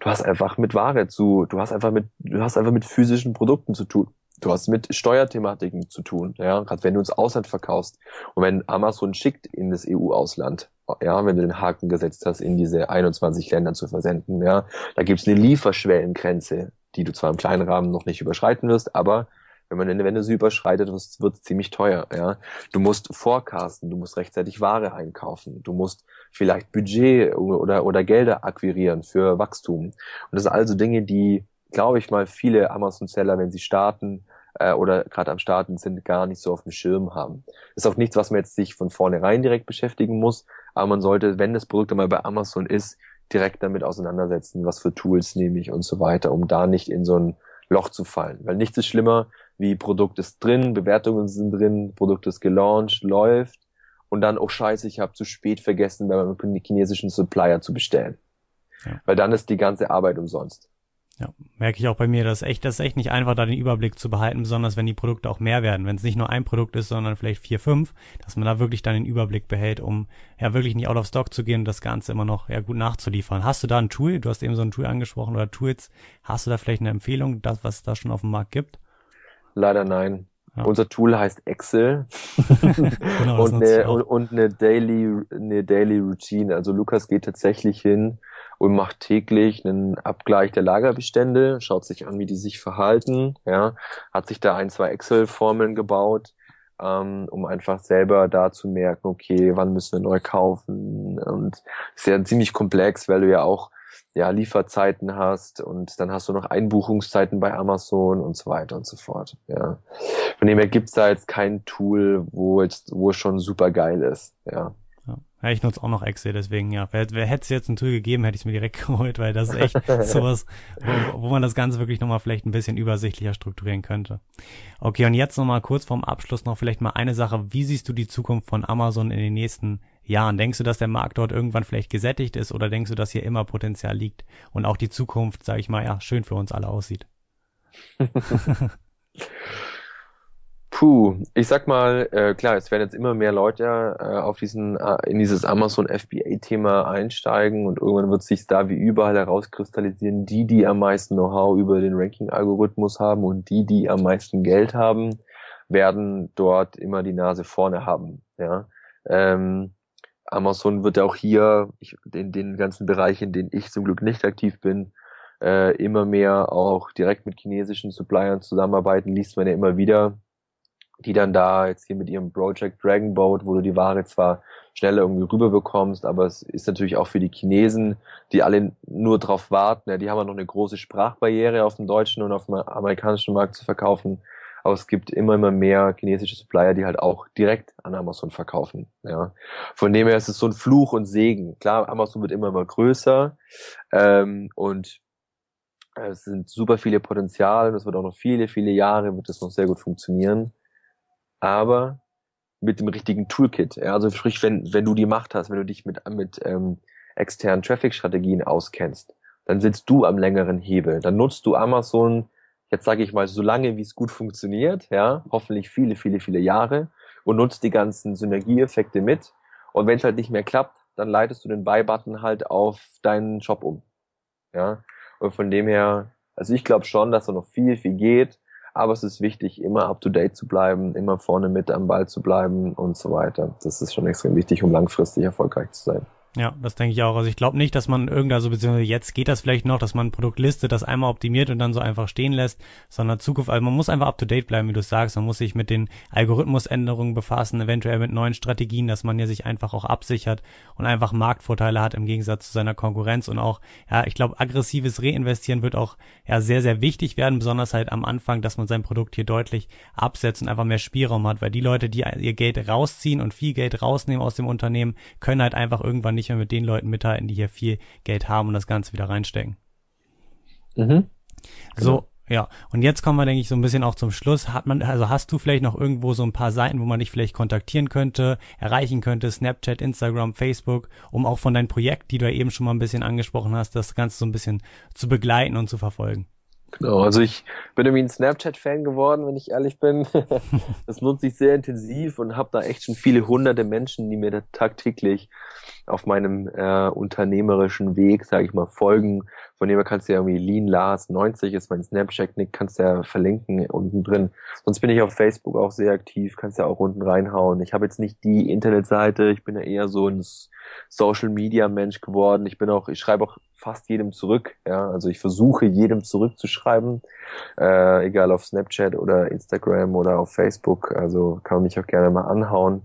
Speaker 2: Du hast einfach mit Ware zu, du hast einfach mit, du hast einfach mit physischen Produkten zu tun. Du hast mit Steuerthematiken zu tun, ja, gerade wenn du ins Ausland verkaufst und wenn Amazon schickt in das EU-Ausland, ja, wenn du den Haken gesetzt hast, in diese 21 Länder zu versenden, ja, da gibt's eine Lieferschwellengrenze, die du zwar im kleinen Rahmen noch nicht überschreiten wirst, aber wenn man, wenn du sie überschreitet, wird es ziemlich teuer, ja. Du musst forecasten, du musst rechtzeitig Ware einkaufen, du musst vielleicht Budget oder, oder Gelder akquirieren für Wachstum. Und das sind also Dinge, die, glaube ich mal, viele Amazon-Seller, wenn sie starten, äh, oder gerade am Starten sind, gar nicht so auf dem Schirm haben. Das ist auch nichts, was man jetzt sich von vornherein direkt beschäftigen muss, aber man sollte, wenn das Produkt einmal bei Amazon ist, direkt damit auseinandersetzen, was für Tools nehme ich und so weiter, um da nicht in so ein Loch zu fallen. Weil nichts ist schlimmer, wie Produkt ist drin, Bewertungen sind drin, Produkt ist gelauncht, läuft und dann, oh scheiße, ich habe zu spät vergessen, bei meinem chinesischen Supplier zu bestellen. Ja. Weil dann ist die ganze Arbeit umsonst.
Speaker 1: Ja, merke ich auch bei mir, dass echt, das ist echt nicht einfach, da den Überblick zu behalten, besonders wenn die Produkte auch mehr werden. Wenn es nicht nur ein Produkt ist, sondern vielleicht vier, fünf, dass man da wirklich dann den Überblick behält, um ja wirklich nicht out of stock zu gehen und das Ganze immer noch ja gut nachzuliefern. Hast du da ein Tool? Du hast eben so ein Tool angesprochen oder Tools. Hast du da vielleicht eine Empfehlung, das, was es da schon auf dem Markt gibt?
Speaker 2: Leider nein. Ja. Unser Tool heißt Excel genau, und, eine, und, und, eine Daily, eine Daily Routine. Also Lukas geht tatsächlich hin und macht täglich einen Abgleich der Lagerbestände, schaut sich an, wie die sich verhalten, ja, hat sich da ein, zwei Excel-Formeln gebaut, ähm, um einfach selber da zu merken, okay, wann müssen wir neu kaufen und ist ja ziemlich komplex, weil du ja auch ja, Lieferzeiten hast und dann hast du noch Einbuchungszeiten bei Amazon und so weiter und so fort. Ja. Von dem her gibt's da jetzt kein Tool, wo jetzt, wo es schon super geil ist. Ja.
Speaker 1: ja. Ich nutze auch noch Excel, deswegen ja. Wer, wer hätte es jetzt ein Tool gegeben, hätte ich es mir direkt geholt, weil das ist echt sowas, wo, wo man das Ganze wirklich nochmal vielleicht ein bisschen übersichtlicher strukturieren könnte. Okay, und jetzt nochmal kurz vorm Abschluss noch vielleicht mal eine Sache. Wie siehst du die Zukunft von Amazon in den nächsten Jahren? Denkst du, dass der Markt dort irgendwann vielleicht gesättigt ist oder denkst du, dass hier immer Potenzial liegt und auch die Zukunft, sage ich mal, ja, schön für uns alle aussieht?
Speaker 2: Puh, ich sag mal, äh, klar, es werden jetzt immer mehr Leute äh, auf diesen, äh, in dieses Amazon FBA-Thema einsteigen und irgendwann wird sich da wie überall herauskristallisieren, die, die am meisten Know-how über den Ranking-Algorithmus haben und die, die am meisten Geld haben, werden dort immer die Nase vorne haben. Ja, ähm, Amazon wird auch hier, ich, in den ganzen Bereichen, in denen ich zum Glück nicht aktiv bin, äh, immer mehr auch direkt mit chinesischen Suppliern zusammenarbeiten, liest man ja immer wieder die dann da jetzt hier mit ihrem Project Dragon Boat, wo du die Ware zwar schneller irgendwie rüber bekommst, aber es ist natürlich auch für die Chinesen, die alle nur drauf warten, ja, die haben ja noch eine große Sprachbarriere auf dem deutschen und auf dem amerikanischen Markt zu verkaufen. Aber es gibt immer, immer mehr chinesische Supplier, die halt auch direkt an Amazon verkaufen. Ja. Von dem her ist es so ein Fluch und Segen. Klar, Amazon wird immer, immer größer ähm, und es sind super viele Potenziale. Das wird auch noch viele, viele Jahre wird das noch sehr gut funktionieren aber mit dem richtigen Toolkit. Ja, also sprich, wenn, wenn du die Macht hast, wenn du dich mit, mit ähm, externen Traffic-Strategien auskennst, dann sitzt du am längeren Hebel. Dann nutzt du Amazon, jetzt sage ich mal, so lange, wie es gut funktioniert, ja, hoffentlich viele, viele, viele Jahre und nutzt die ganzen Synergieeffekte mit. Und wenn es halt nicht mehr klappt, dann leitest du den Buy-Button halt auf deinen Shop um. Ja, und von dem her, also ich glaube schon, dass da noch viel, viel geht aber es ist wichtig, immer up-to-date zu bleiben, immer vorne mit am Ball zu bleiben und so weiter. Das ist schon extrem wichtig, um langfristig erfolgreich zu sein.
Speaker 1: Ja, das denke ich auch. Also ich glaube nicht, dass man irgendein, so beziehungsweise jetzt geht das vielleicht noch, dass man ein Produkt listet, das einmal optimiert und dann so einfach stehen lässt, sondern Zukunft, also man muss einfach up to date bleiben, wie du sagst. Man muss sich mit den Algorithmusänderungen befassen, eventuell mit neuen Strategien, dass man ja sich einfach auch absichert und einfach Marktvorteile hat im Gegensatz zu seiner Konkurrenz und auch, ja, ich glaube, aggressives Reinvestieren wird auch ja sehr, sehr wichtig werden, besonders halt am Anfang, dass man sein Produkt hier deutlich absetzt und einfach mehr Spielraum hat, weil die Leute, die ihr Geld rausziehen und viel Geld rausnehmen aus dem Unternehmen, können halt einfach irgendwann nicht mehr mit den Leuten mithalten, die hier viel Geld haben und das Ganze wieder reinstecken. Mhm. So, genau. ja. Und jetzt kommen wir, denke ich, so ein bisschen auch zum Schluss. Hat man, also hast du vielleicht noch irgendwo so ein paar Seiten, wo man dich vielleicht kontaktieren könnte, erreichen könnte, Snapchat, Instagram, Facebook, um auch von deinem Projekt, die du ja eben schon mal ein bisschen angesprochen hast, das Ganze so ein bisschen zu begleiten und zu verfolgen?
Speaker 2: Genau, also ich bin irgendwie ein Snapchat-Fan geworden, wenn ich ehrlich bin. das nutze ich sehr intensiv und habe da echt schon viele hunderte Menschen, die mir da tagtäglich auf meinem äh, unternehmerischen Weg, sage ich mal, folgen. Von dem her kannst du ja irgendwie Lean Lars 90 ist mein Snapchat-Nick, kannst du ja verlinken unten drin. Sonst bin ich auf Facebook auch sehr aktiv, kannst ja auch unten reinhauen. Ich habe jetzt nicht die Internetseite, ich bin ja eher so ein Social Media Mensch geworden. Ich bin auch, ich schreibe auch fast jedem zurück. Ja, also ich versuche jedem zurückzuschreiben, äh, egal auf Snapchat oder Instagram oder auf Facebook. Also kann man mich auch gerne mal anhauen.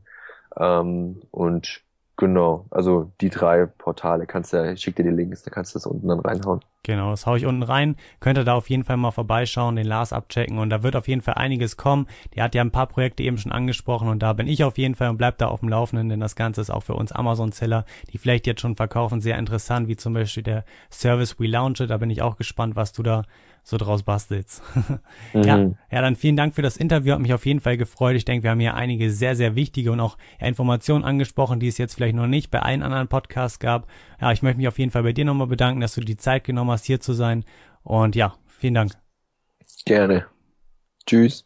Speaker 2: Ähm, und Genau, also die drei Portale kannst du, ich schick dir die Links, da kannst du das unten dann reinhauen.
Speaker 1: Genau, das hau ich unten rein. Könnt ihr da auf jeden Fall mal vorbeischauen, den Lars abchecken und da wird auf jeden Fall einiges kommen. Der hat ja ein paar Projekte eben schon angesprochen und da bin ich auf jeden Fall und bleib da auf dem Laufenden, denn das Ganze ist auch für uns Amazon-Seller, die vielleicht jetzt schon verkaufen, sehr interessant, wie zum Beispiel der Service We Launch Da bin ich auch gespannt, was du da so draus bastelst. mhm. ja, ja, dann vielen Dank für das Interview. Hat mich auf jeden Fall gefreut. Ich denke, wir haben hier einige sehr, sehr wichtige und auch Informationen angesprochen, die es jetzt vielleicht noch nicht bei allen anderen Podcasts gab. Ja, ich möchte mich auf jeden Fall bei dir nochmal bedanken, dass du die Zeit genommen hast, hier zu sein. Und ja, vielen Dank.
Speaker 2: Gerne. Tschüss.